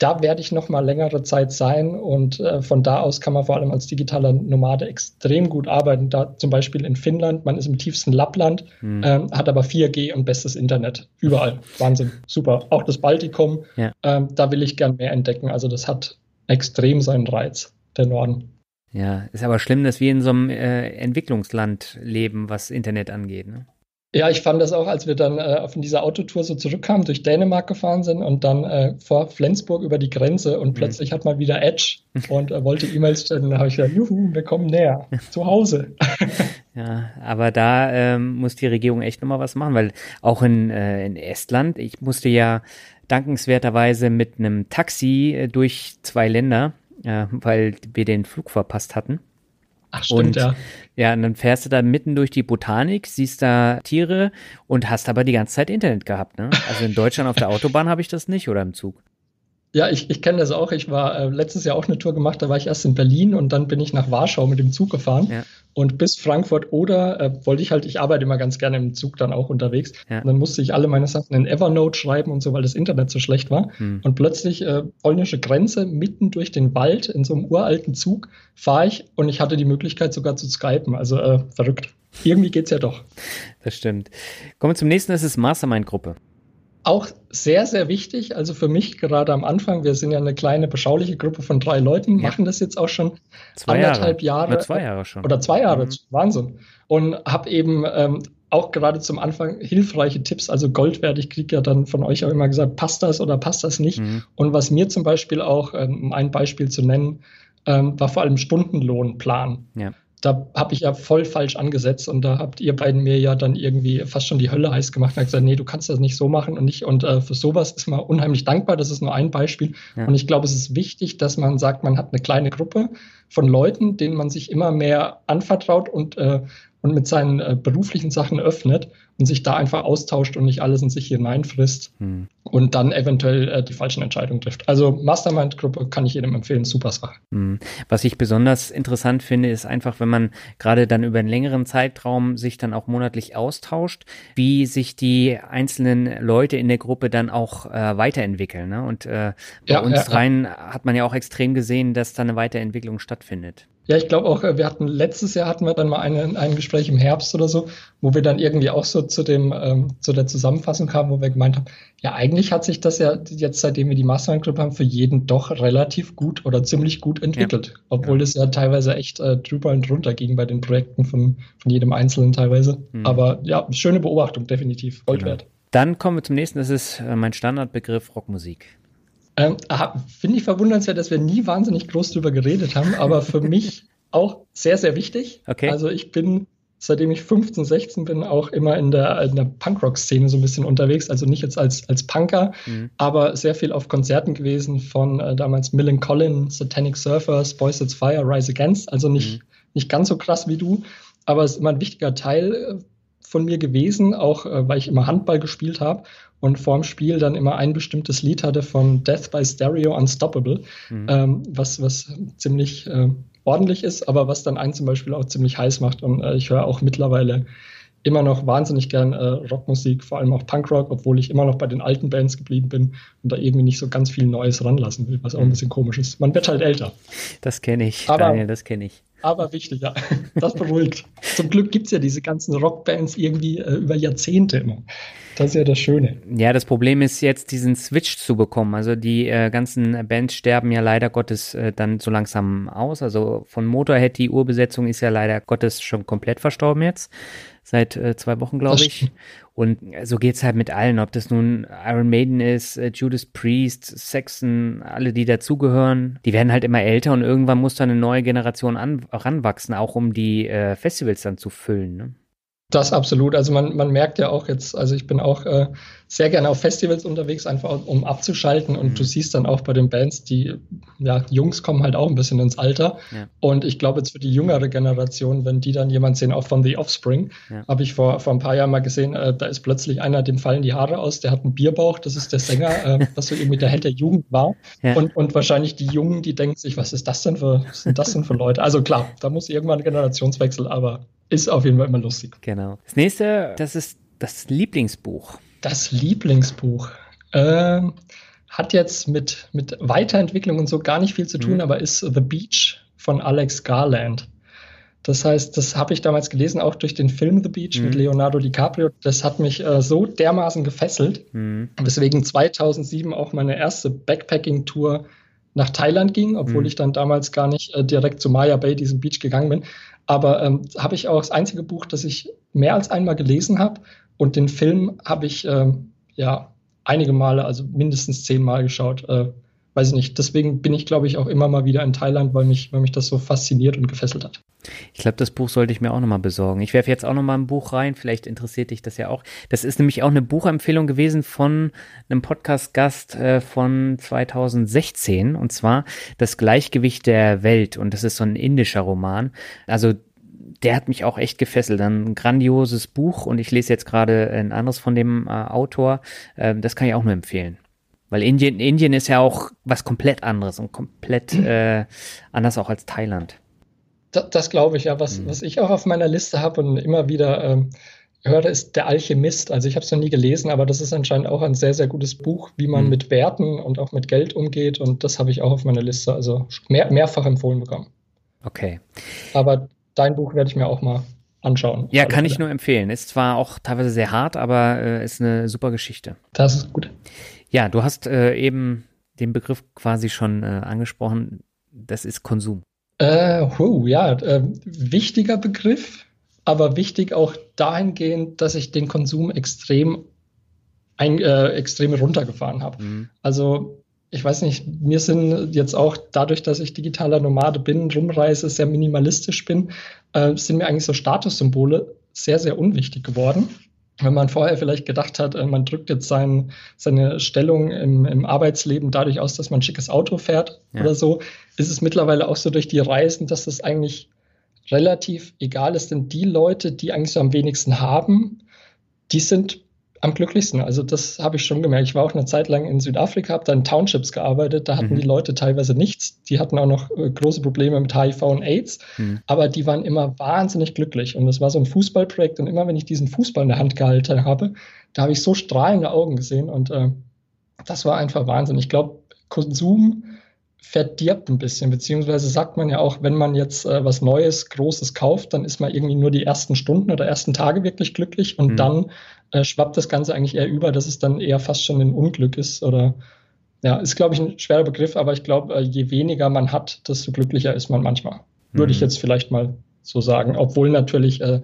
da werde ich noch mal längere Zeit sein und äh, von da aus kann man vor allem als digitaler Nomade extrem gut arbeiten. Da zum Beispiel in Finnland, man ist im tiefsten Lappland, hm. ähm, hat aber 4G und bestes Internet überall. Wahnsinn, super. Auch das Baltikum, ja. ähm, da will ich gern mehr entdecken. Also das hat extrem seinen Reiz, der Norden. Ja, ist aber schlimm, dass wir in so einem äh, Entwicklungsland leben, was Internet angeht. Ne? Ja, ich fand das auch, als wir dann äh, von dieser Autotour so zurückkamen, durch Dänemark gefahren sind und dann äh, vor Flensburg über die Grenze und mhm. plötzlich hat man wieder Edge und äh, wollte E-Mails stellen. Da habe ich gesagt, juhu, wir kommen näher, zu Hause. ja, aber da ähm, muss die Regierung echt nochmal was machen, weil auch in, äh, in Estland, ich musste ja dankenswerterweise mit einem Taxi äh, durch zwei Länder, äh, weil wir den Flug verpasst hatten. Ach, stimmt, und, ja. Ja, und dann fährst du da mitten durch die Botanik, siehst da Tiere und hast aber die ganze Zeit Internet gehabt, ne? Also in Deutschland auf der Autobahn habe ich das nicht oder im Zug. Ja, ich, ich kenne das auch. Ich war äh, letztes Jahr auch eine Tour gemacht, da war ich erst in Berlin und dann bin ich nach Warschau mit dem Zug gefahren. Ja. Und bis Frankfurt oder äh, wollte ich halt, ich arbeite immer ganz gerne im Zug dann auch unterwegs. Ja. Und dann musste ich alle meine Sachen in Evernote schreiben und so, weil das Internet so schlecht war. Hm. Und plötzlich äh, polnische Grenze, mitten durch den Wald, in so einem uralten Zug, fahre ich und ich hatte die Möglichkeit sogar zu skypen. Also äh, verrückt. Irgendwie geht's ja doch. Das stimmt. Kommen wir zum nächsten, das ist Mastermind-Gruppe auch sehr, sehr wichtig. Also für mich gerade am Anfang, wir sind ja eine kleine, beschauliche Gruppe von drei Leuten, ja. machen das jetzt auch schon zwei anderthalb Jahre. Jahre oder zwei Jahre schon. Oder zwei Jahre, mhm. Wahnsinn. Und habe eben ähm, auch gerade zum Anfang hilfreiche Tipps, also Gold wert. Ich kriege ja dann von euch auch immer gesagt, passt das oder passt das nicht. Mhm. Und was mir zum Beispiel auch, ähm, um ein Beispiel zu nennen, ähm, war vor allem Stundenlohnplan. Ja da habe ich ja voll falsch angesetzt und da habt ihr beiden mir ja dann irgendwie fast schon die Hölle heiß gemacht und gesagt, nee, du kannst das nicht so machen und nicht. Und äh, für sowas ist man unheimlich dankbar. Das ist nur ein Beispiel. Ja. Und ich glaube, es ist wichtig, dass man sagt, man hat eine kleine Gruppe von Leuten, denen man sich immer mehr anvertraut und, äh, und mit seinen äh, beruflichen Sachen öffnet und sich da einfach austauscht und nicht alles in sich hineinfrisst hm. und dann eventuell äh, die falschen Entscheidungen trifft. Also Mastermind-Gruppe kann ich jedem empfehlen, super Sache. Hm. Was ich besonders interessant finde, ist einfach, wenn man gerade dann über einen längeren Zeitraum sich dann auch monatlich austauscht, wie sich die einzelnen Leute in der Gruppe dann auch äh, weiterentwickeln. Ne? Und äh, bei ja, uns ja, rein ja. hat man ja auch extrem gesehen, dass da eine Weiterentwicklung stattfindet. Ja, ich glaube auch, äh, wir hatten letztes Jahr hatten wir dann mal eine, ein Gespräch im Herbst oder so, wo wir dann irgendwie auch so zu dem ähm, zu der Zusammenfassung kamen, wo wir gemeint haben, ja eigentlich hat sich das ja jetzt seitdem wir die Mastermind Group haben für jeden doch relativ gut oder ziemlich gut entwickelt, ja. obwohl ja. es ja teilweise echt äh, drüber und drunter ging bei den Projekten von von jedem Einzelnen teilweise. Mhm. Aber ja, schöne Beobachtung definitiv, Gold genau. wert. Dann kommen wir zum nächsten. Das ist äh, mein Standardbegriff Rockmusik. Ähm, Finde ich verwundernswert, dass wir nie wahnsinnig groß drüber geredet haben, aber für mich auch sehr, sehr wichtig. Okay. Also ich bin, seitdem ich 15, 16 bin, auch immer in der, in der Punkrock-Szene so ein bisschen unterwegs. Also nicht jetzt als, als Punker, mhm. aber sehr viel auf Konzerten gewesen von äh, damals Millen Collin, Satanic Surfers, Boys That's Fire, Rise Against. Also nicht, mhm. nicht ganz so krass wie du, aber es ist immer ein wichtiger Teil äh, von mir gewesen, auch äh, weil ich immer Handball gespielt habe und vorm Spiel dann immer ein bestimmtes Lied hatte von Death by Stereo Unstoppable, mhm. ähm, was, was ziemlich äh, ordentlich ist, aber was dann einen zum Beispiel auch ziemlich heiß macht. Und äh, ich höre auch mittlerweile immer noch wahnsinnig gern äh, Rockmusik, vor allem auch Punkrock, obwohl ich immer noch bei den alten Bands geblieben bin und da irgendwie nicht so ganz viel Neues ranlassen will, was auch ein mhm. bisschen komisch ist. Man wird halt älter. Das kenne ich, aber, Daniel, das kenne ich. Aber wichtig, ja. Das beruhigt. Zum Glück gibt es ja diese ganzen Rockbands irgendwie äh, über Jahrzehnte immer. Das ist ja das Schöne. Ja, das Problem ist jetzt, diesen Switch zu bekommen. Also die äh, ganzen Bands sterben ja leider Gottes äh, dann so langsam aus. Also von Motorhead, die Urbesetzung ist ja leider Gottes schon komplett verstorben jetzt. Seit äh, zwei Wochen, glaube ich. Und so geht's halt mit allen, ob das nun Iron Maiden ist, äh, Judas Priest, Saxon, alle, die dazugehören. Die werden halt immer älter und irgendwann muss da eine neue Generation an, ranwachsen, auch um die äh, Festivals dann zu füllen. Ne? Das absolut. Also man, man merkt ja auch jetzt, also ich bin auch äh, sehr gerne auf Festivals unterwegs, einfach um abzuschalten. Und mhm. du siehst dann auch bei den Bands, die ja, Jungs kommen halt auch ein bisschen ins Alter. Ja. Und ich glaube jetzt für die jüngere Generation, wenn die dann jemand sehen, auch von The Offspring, ja. habe ich vor, vor ein paar Jahren mal gesehen, äh, da ist plötzlich einer, dem fallen die Haare aus, der hat einen Bierbauch, das ist der Sänger, äh, was so irgendwie der Held der Jugend war. Ja. Und, und wahrscheinlich die Jungen, die denken sich, was ist das denn für, was sind das denn für Leute? Also klar, da muss irgendwann ein Generationswechsel, aber ist auf jeden Fall immer lustig. Genau. Das nächste, das ist das Lieblingsbuch. Das Lieblingsbuch. Ähm, hat jetzt mit, mit Weiterentwicklung und so gar nicht viel zu tun, mhm. aber ist The Beach von Alex Garland. Das heißt, das habe ich damals gelesen, auch durch den Film The Beach mhm. mit Leonardo DiCaprio. Das hat mich äh, so dermaßen gefesselt, mhm. weswegen 2007 auch meine erste Backpacking-Tour nach Thailand ging, obwohl mhm. ich dann damals gar nicht äh, direkt zu Maya Bay, diesem Beach, gegangen bin. Aber ähm, habe ich auch das einzige Buch, das ich mehr als einmal gelesen habe. Und den Film habe ich ähm, ja einige Male, also mindestens zehnmal geschaut. Äh, weiß ich nicht. Deswegen bin ich, glaube ich, auch immer mal wieder in Thailand, weil mich, weil mich das so fasziniert und gefesselt hat. Ich glaube, das Buch sollte ich mir auch nochmal besorgen. Ich werfe jetzt auch nochmal ein Buch rein, vielleicht interessiert dich das ja auch. Das ist nämlich auch eine Buchempfehlung gewesen von einem Podcast-Gast äh, von 2016 und zwar Das Gleichgewicht der Welt und das ist so ein indischer Roman. Also der hat mich auch echt gefesselt. Ein grandioses Buch und ich lese jetzt gerade ein anderes von dem äh, Autor. Äh, das kann ich auch nur empfehlen. Weil Indien, Indien ist ja auch was komplett anderes und komplett äh, anders auch als Thailand. Das, das glaube ich ja. Was, mhm. was ich auch auf meiner Liste habe und immer wieder ähm, höre, ist Der Alchemist. Also ich habe es noch nie gelesen, aber das ist anscheinend auch ein sehr, sehr gutes Buch, wie man mhm. mit Werten und auch mit Geld umgeht. Und das habe ich auch auf meiner Liste, also mehr, mehrfach empfohlen bekommen. Okay. Aber dein Buch werde ich mir auch mal anschauen. Ja, kann ich nur empfehlen. Ist zwar auch teilweise sehr hart, aber äh, ist eine super Geschichte. Das ist gut. Ja, du hast äh, eben den Begriff quasi schon äh, angesprochen. Das ist Konsum. Äh, oh, ja, äh, wichtiger Begriff, aber wichtig auch dahingehend, dass ich den Konsum extrem, ein, äh, extrem runtergefahren habe. Mhm. Also ich weiß nicht, mir sind jetzt auch dadurch, dass ich digitaler Nomade bin, rumreise, sehr minimalistisch bin, äh, sind mir eigentlich so Statussymbole sehr, sehr unwichtig geworden wenn man vorher vielleicht gedacht hat, äh, man drückt jetzt sein, seine Stellung im, im, Arbeitsleben dadurch aus, dass man ein schickes Auto fährt ja. oder so, ist es mittlerweile auch so durch die Reisen, dass das eigentlich relativ egal ist, denn die Leute, die eigentlich so am wenigsten haben, die sind am glücklichsten. Also das habe ich schon gemerkt. Ich war auch eine Zeit lang in Südafrika, habe da in Townships gearbeitet. Da hatten mhm. die Leute teilweise nichts. Die hatten auch noch äh, große Probleme mit HIV und AIDS. Mhm. Aber die waren immer wahnsinnig glücklich. Und das war so ein Fußballprojekt. Und immer wenn ich diesen Fußball in der Hand gehalten habe, da habe ich so strahlende Augen gesehen. Und äh, das war einfach Wahnsinn. Ich glaube, Konsum verdirbt ein bisschen, beziehungsweise sagt man ja auch, wenn man jetzt äh, was Neues, Großes kauft, dann ist man irgendwie nur die ersten Stunden oder ersten Tage wirklich glücklich und mhm. dann äh, schwappt das Ganze eigentlich eher über, dass es dann eher fast schon ein Unglück ist oder ja, ist glaube ich ein schwerer Begriff, aber ich glaube, äh, je weniger man hat, desto glücklicher ist man manchmal. Mhm. Würde ich mhm. jetzt vielleicht mal so sagen, obwohl natürlich äh,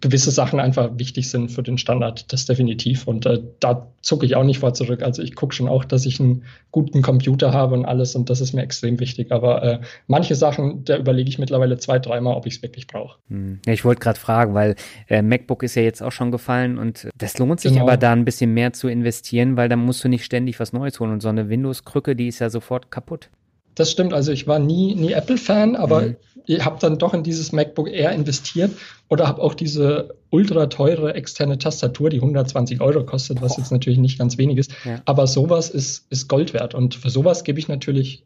gewisse Sachen einfach wichtig sind für den Standard, das definitiv. Und äh, da zucke ich auch nicht vor zurück. Also ich gucke schon auch, dass ich einen guten Computer habe und alles und das ist mir extrem wichtig. Aber äh, manche Sachen, da überlege ich mittlerweile zwei, dreimal, ob ich es wirklich brauche. Hm. Ja, ich wollte gerade fragen, weil äh, MacBook ist ja jetzt auch schon gefallen und das lohnt sich genau. aber da ein bisschen mehr zu investieren, weil dann musst du nicht ständig was Neues holen und so eine Windows-Krücke, die ist ja sofort kaputt. Das stimmt, also ich war nie, nie Apple-Fan, aber mhm. Ich habe dann doch in dieses MacBook Air investiert oder habe auch diese ultra teure externe Tastatur, die 120 Euro kostet, was Boah. jetzt natürlich nicht ganz wenig ist. Ja. Aber sowas ist, ist Gold wert. Und für sowas gebe ich natürlich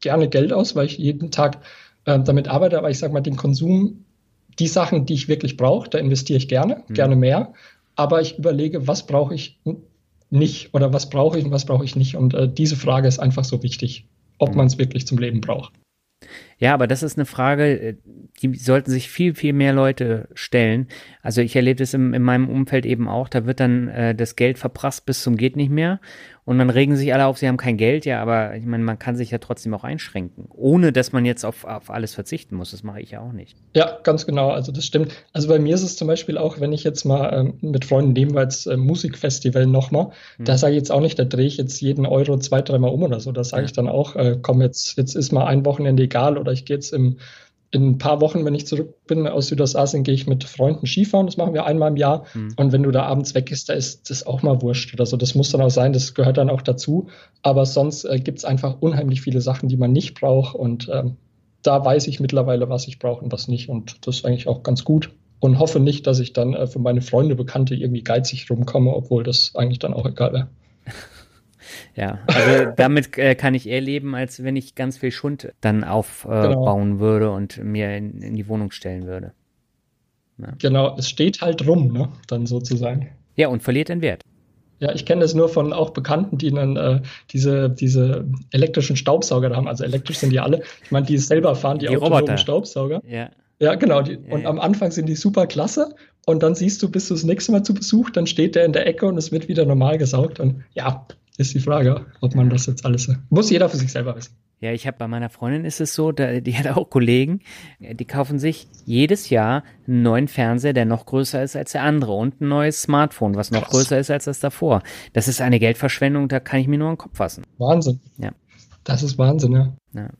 gerne Geld aus, weil ich jeden Tag äh, damit arbeite. Aber ich sage mal, den Konsum, die Sachen, die ich wirklich brauche, da investiere ich gerne, mhm. gerne mehr. Aber ich überlege, was brauche ich nicht oder was brauche ich und was brauche ich nicht. Und äh, diese Frage ist einfach so wichtig ob man es wirklich zum Leben braucht. Ja, aber das ist eine Frage, äh, die sollten sich viel, viel mehr Leute stellen. Also ich erlebe das in, in meinem Umfeld eben auch, da wird dann äh, das Geld verprasst bis zum geht nicht mehr und dann regen sich alle auf, sie haben kein Geld, ja, aber ich meine, man kann sich ja trotzdem auch einschränken, ohne dass man jetzt auf, auf alles verzichten muss. Das mache ich ja auch nicht. Ja, ganz genau. Also das stimmt. Also bei mir ist es zum Beispiel auch, wenn ich jetzt mal ähm, mit Freunden nehmen wir jetzt äh, Musikfestival nochmal, hm. da sage ich jetzt auch nicht, da drehe ich jetzt jeden Euro zwei, dreimal um oder so. Da sage ja. ich dann auch, äh, komm, jetzt, jetzt ist mal ein Wochenende egal oder ich gehe jetzt im in ein paar Wochen, wenn ich zurück bin aus Südostasien, gehe ich mit Freunden Skifahren. Das machen wir einmal im Jahr. Mhm. Und wenn du da abends weg bist, da ist das auch mal wurscht oder so. Das muss dann auch sein, das gehört dann auch dazu. Aber sonst äh, gibt es einfach unheimlich viele Sachen, die man nicht braucht. Und ähm, da weiß ich mittlerweile, was ich brauche und was nicht. Und das ist eigentlich auch ganz gut. Und hoffe nicht, dass ich dann äh, für meine Freunde, Bekannte irgendwie geizig rumkomme, obwohl das eigentlich dann auch egal wäre. Ja, also damit äh, kann ich eher leben, als wenn ich ganz viel Schund dann aufbauen äh, genau. würde und mir in, in, die Wohnung stellen würde. Ja. Genau, es steht halt rum, ne? Dann sozusagen. Ja, und verliert den Wert. Ja, ich kenne das nur von auch Bekannten, die dann äh, diese, diese elektrischen Staubsauger haben. Also elektrisch sind die alle. Ich meine, die selber fahren, die, die autonomen Staubsauger. Ja. Ja, genau. Die, ja, und am Anfang sind die super klasse. Und dann siehst du, bist du das nächste Mal zu Besuch, dann steht der in der Ecke und es wird wieder normal gesaugt. Und ja, ist die Frage, ob man das jetzt alles. Muss jeder für sich selber wissen. Ja, ich habe bei meiner Freundin ist es so, da, die hat auch Kollegen, die kaufen sich jedes Jahr einen neuen Fernseher, der noch größer ist als der andere und ein neues Smartphone, was noch Krass. größer ist als das davor. Das ist eine Geldverschwendung, da kann ich mir nur einen Kopf fassen. Wahnsinn. Ja. Das ist Wahnsinn, ja. ja.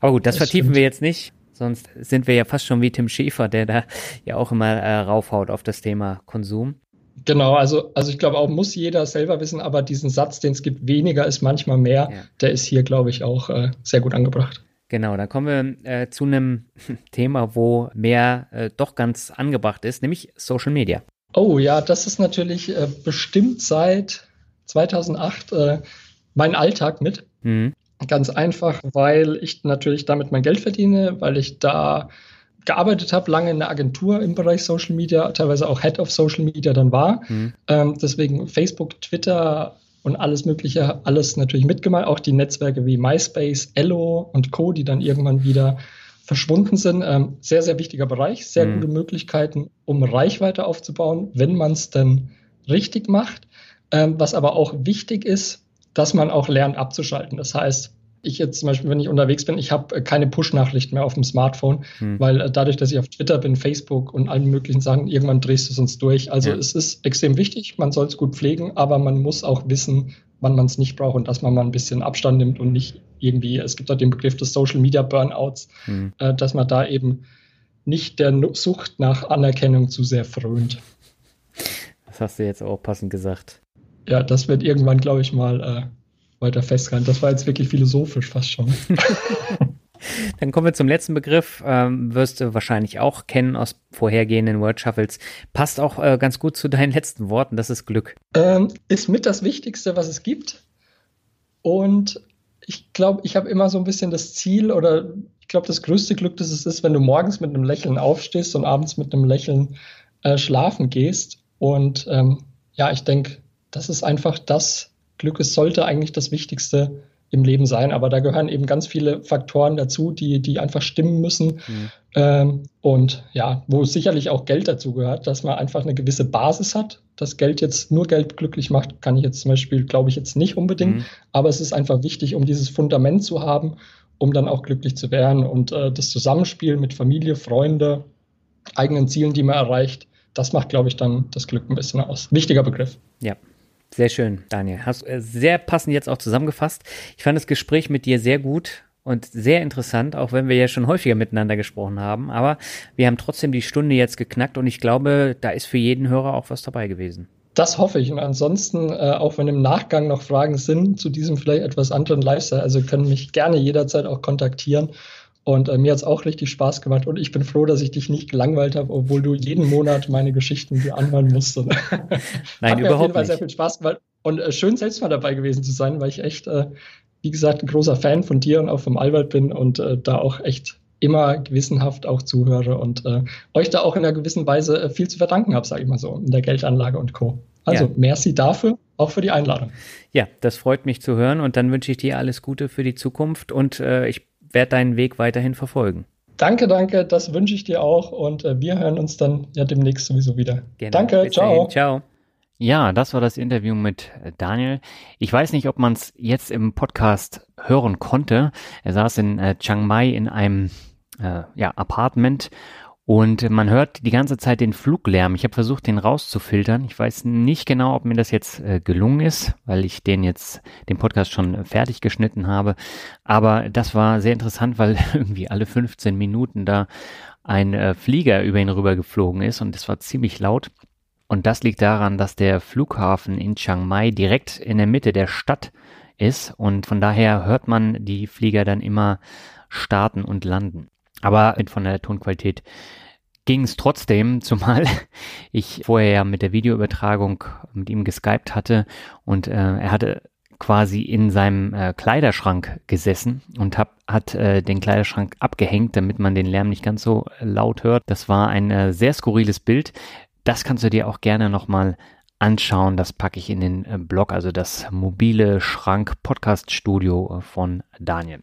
Aber gut, das, das vertiefen stimmt. wir jetzt nicht. Sonst sind wir ja fast schon wie Tim Schäfer, der da ja auch immer äh, raufhaut auf das Thema Konsum. Genau, also, also ich glaube auch, muss jeder selber wissen, aber diesen Satz, den es gibt, weniger ist manchmal mehr, ja. der ist hier, glaube ich, auch äh, sehr gut angebracht. Genau, dann kommen wir äh, zu einem Thema, wo mehr äh, doch ganz angebracht ist, nämlich Social Media. Oh ja, das ist natürlich äh, bestimmt seit 2008 äh, mein Alltag mit. Mhm. Ganz einfach, weil ich natürlich damit mein Geld verdiene, weil ich da gearbeitet habe, lange in der Agentur im Bereich Social Media, teilweise auch Head of Social Media dann war. Mhm. Ähm, deswegen Facebook, Twitter und alles Mögliche, alles natürlich mitgemacht. Auch die Netzwerke wie MySpace, Ello und Co., die dann irgendwann wieder verschwunden sind. Ähm, sehr, sehr wichtiger Bereich, sehr mhm. gute Möglichkeiten, um Reichweite aufzubauen, wenn man es dann richtig macht. Ähm, was aber auch wichtig ist, dass man auch lernt abzuschalten. Das heißt, ich jetzt zum Beispiel, wenn ich unterwegs bin, ich habe äh, keine Push-Nachrichten mehr auf dem Smartphone, hm. weil äh, dadurch, dass ich auf Twitter bin, Facebook und allen möglichen Sachen, irgendwann drehst du es uns durch. Also ja. es ist extrem wichtig, man soll es gut pflegen, aber man muss auch wissen, wann man es nicht braucht und dass man mal ein bisschen Abstand nimmt und nicht irgendwie, es gibt auch den Begriff des Social Media Burnouts, hm. äh, dass man da eben nicht der Sucht nach Anerkennung zu sehr frönt. Das hast du jetzt auch passend gesagt. Ja, das wird irgendwann, glaube ich, mal äh, weiter festgehalten. Das war jetzt wirklich philosophisch fast schon. Dann kommen wir zum letzten Begriff. Ähm, wirst du wahrscheinlich auch kennen aus vorhergehenden Word Shuffles. Passt auch äh, ganz gut zu deinen letzten Worten. Das ist Glück. Ähm, ist mit das Wichtigste, was es gibt. Und ich glaube, ich habe immer so ein bisschen das Ziel oder ich glaube, das größte Glück, das es ist, wenn du morgens mit einem Lächeln aufstehst und abends mit einem Lächeln äh, schlafen gehst. Und ähm, ja, ich denke, das ist einfach das, Glück ist, sollte eigentlich das Wichtigste im Leben sein, aber da gehören eben ganz viele Faktoren dazu, die, die einfach stimmen müssen. Mhm. Ähm, und ja, wo sicherlich auch Geld dazu gehört, dass man einfach eine gewisse Basis hat. Dass Geld jetzt nur Geld glücklich macht, kann ich jetzt zum Beispiel, glaube ich, jetzt nicht unbedingt. Mhm. Aber es ist einfach wichtig, um dieses Fundament zu haben, um dann auch glücklich zu werden. Und äh, das Zusammenspiel mit Familie, Freunde, eigenen Zielen, die man erreicht, das macht, glaube ich, dann das Glück ein bisschen aus. Wichtiger Begriff. Ja, sehr schön, Daniel. Hast äh, sehr passend jetzt auch zusammengefasst. Ich fand das Gespräch mit dir sehr gut und sehr interessant, auch wenn wir ja schon häufiger miteinander gesprochen haben. Aber wir haben trotzdem die Stunde jetzt geknackt und ich glaube, da ist für jeden Hörer auch was dabei gewesen. Das hoffe ich. Und ansonsten, äh, auch wenn im Nachgang noch Fragen sind zu diesem vielleicht etwas anderen Lifestyle, also können mich gerne jederzeit auch kontaktieren. Und äh, mir hat es auch richtig Spaß gemacht und ich bin froh, dass ich dich nicht gelangweilt habe, obwohl du jeden Monat meine Geschichten dir anhören musst. Nein, hat mir überhaupt auf jeden Fall nicht. sehr viel Spaß gemacht und äh, schön selbst mal dabei gewesen zu sein, weil ich echt, äh, wie gesagt, ein großer Fan von dir und auch vom Albert bin und äh, da auch echt immer gewissenhaft auch zuhöre und äh, euch da auch in einer gewissen Weise äh, viel zu verdanken habe, sage ich mal so, in der Geldanlage und Co. Also ja. merci dafür, auch für die Einladung. Ja, das freut mich zu hören und dann wünsche ich dir alles Gute für die Zukunft und äh, ich werde deinen Weg weiterhin verfolgen. Danke, danke, das wünsche ich dir auch und äh, wir hören uns dann ja demnächst sowieso wieder. Genau. Danke, Bis ciao. Dahin. Ciao. Ja, das war das Interview mit äh, Daniel. Ich weiß nicht, ob man es jetzt im Podcast hören konnte. Er saß in äh, Chiang Mai in einem äh, ja, Apartment Und man hört die ganze Zeit den Fluglärm. Ich habe versucht, den rauszufiltern. Ich weiß nicht genau, ob mir das jetzt äh, gelungen ist, weil ich den jetzt, den Podcast schon fertig geschnitten habe. Aber das war sehr interessant, weil irgendwie alle 15 Minuten da ein äh, Flieger über ihn rüber geflogen ist und es war ziemlich laut. Und das liegt daran, dass der Flughafen in Chiang Mai direkt in der Mitte der Stadt ist und von daher hört man die Flieger dann immer starten und landen. Aber von der Tonqualität ging es trotzdem, zumal ich vorher ja mit der Videoübertragung mit ihm geskypt hatte und äh, er hatte quasi in seinem äh, Kleiderschrank gesessen und hab, hat äh, den Kleiderschrank abgehängt, damit man den Lärm nicht ganz so laut hört. Das war ein äh, sehr skurriles Bild. Das kannst du dir auch gerne nochmal anschauen. Das packe ich in den äh, Blog, also das mobile Schrank Podcast Studio äh, von Daniel.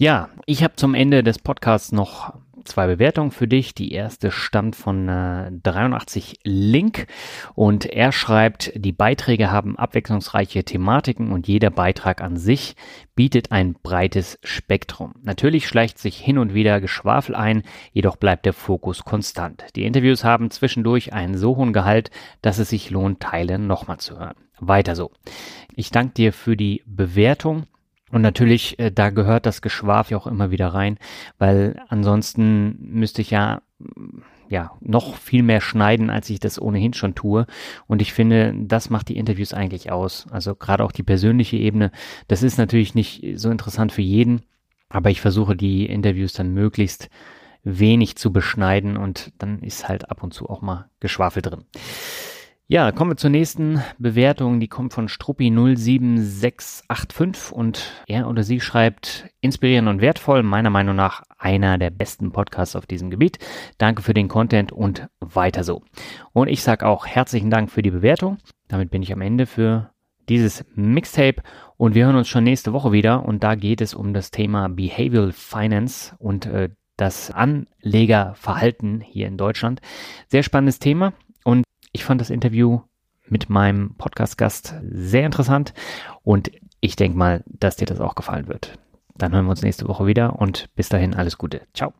Ja, ich habe zum Ende des Podcasts noch zwei Bewertungen für dich. Die erste stammt von äh, 83 Link und er schreibt, die Beiträge haben abwechslungsreiche Thematiken und jeder Beitrag an sich bietet ein breites Spektrum. Natürlich schleicht sich hin und wieder Geschwafel ein, jedoch bleibt der Fokus konstant. Die Interviews haben zwischendurch einen so hohen Gehalt, dass es sich lohnt, Teile nochmal zu hören. Weiter so. Ich danke dir für die Bewertung. Und natürlich, äh, da gehört das Geschwafel auch immer wieder rein, weil ansonsten müsste ich ja, ja, noch viel mehr schneiden, als ich das ohnehin schon tue. Und ich finde, das macht die Interviews eigentlich aus. Also gerade auch die persönliche Ebene. Das ist natürlich nicht so interessant für jeden, aber ich versuche die Interviews dann möglichst wenig zu beschneiden und dann ist halt ab und zu auch mal Geschwafel drin. Ja, kommen wir zur nächsten Bewertung. Die kommt von Struppi07685 und er oder sie schreibt, inspirierend und wertvoll, meiner Meinung nach einer der besten Podcasts auf diesem Gebiet. Danke für den Content und weiter so. Und ich sage auch herzlichen Dank für die Bewertung. Damit bin ich am Ende für dieses Mixtape und wir hören uns schon nächste Woche wieder und da geht es um das Thema Behavioral Finance und äh, das Anlegerverhalten hier in Deutschland. Sehr spannendes Thema und ich fand das Interview mit meinem Podcast-Gast sehr interessant und ich denke mal, dass dir das auch gefallen wird. Dann hören wir uns nächste Woche wieder und bis dahin alles Gute. Ciao.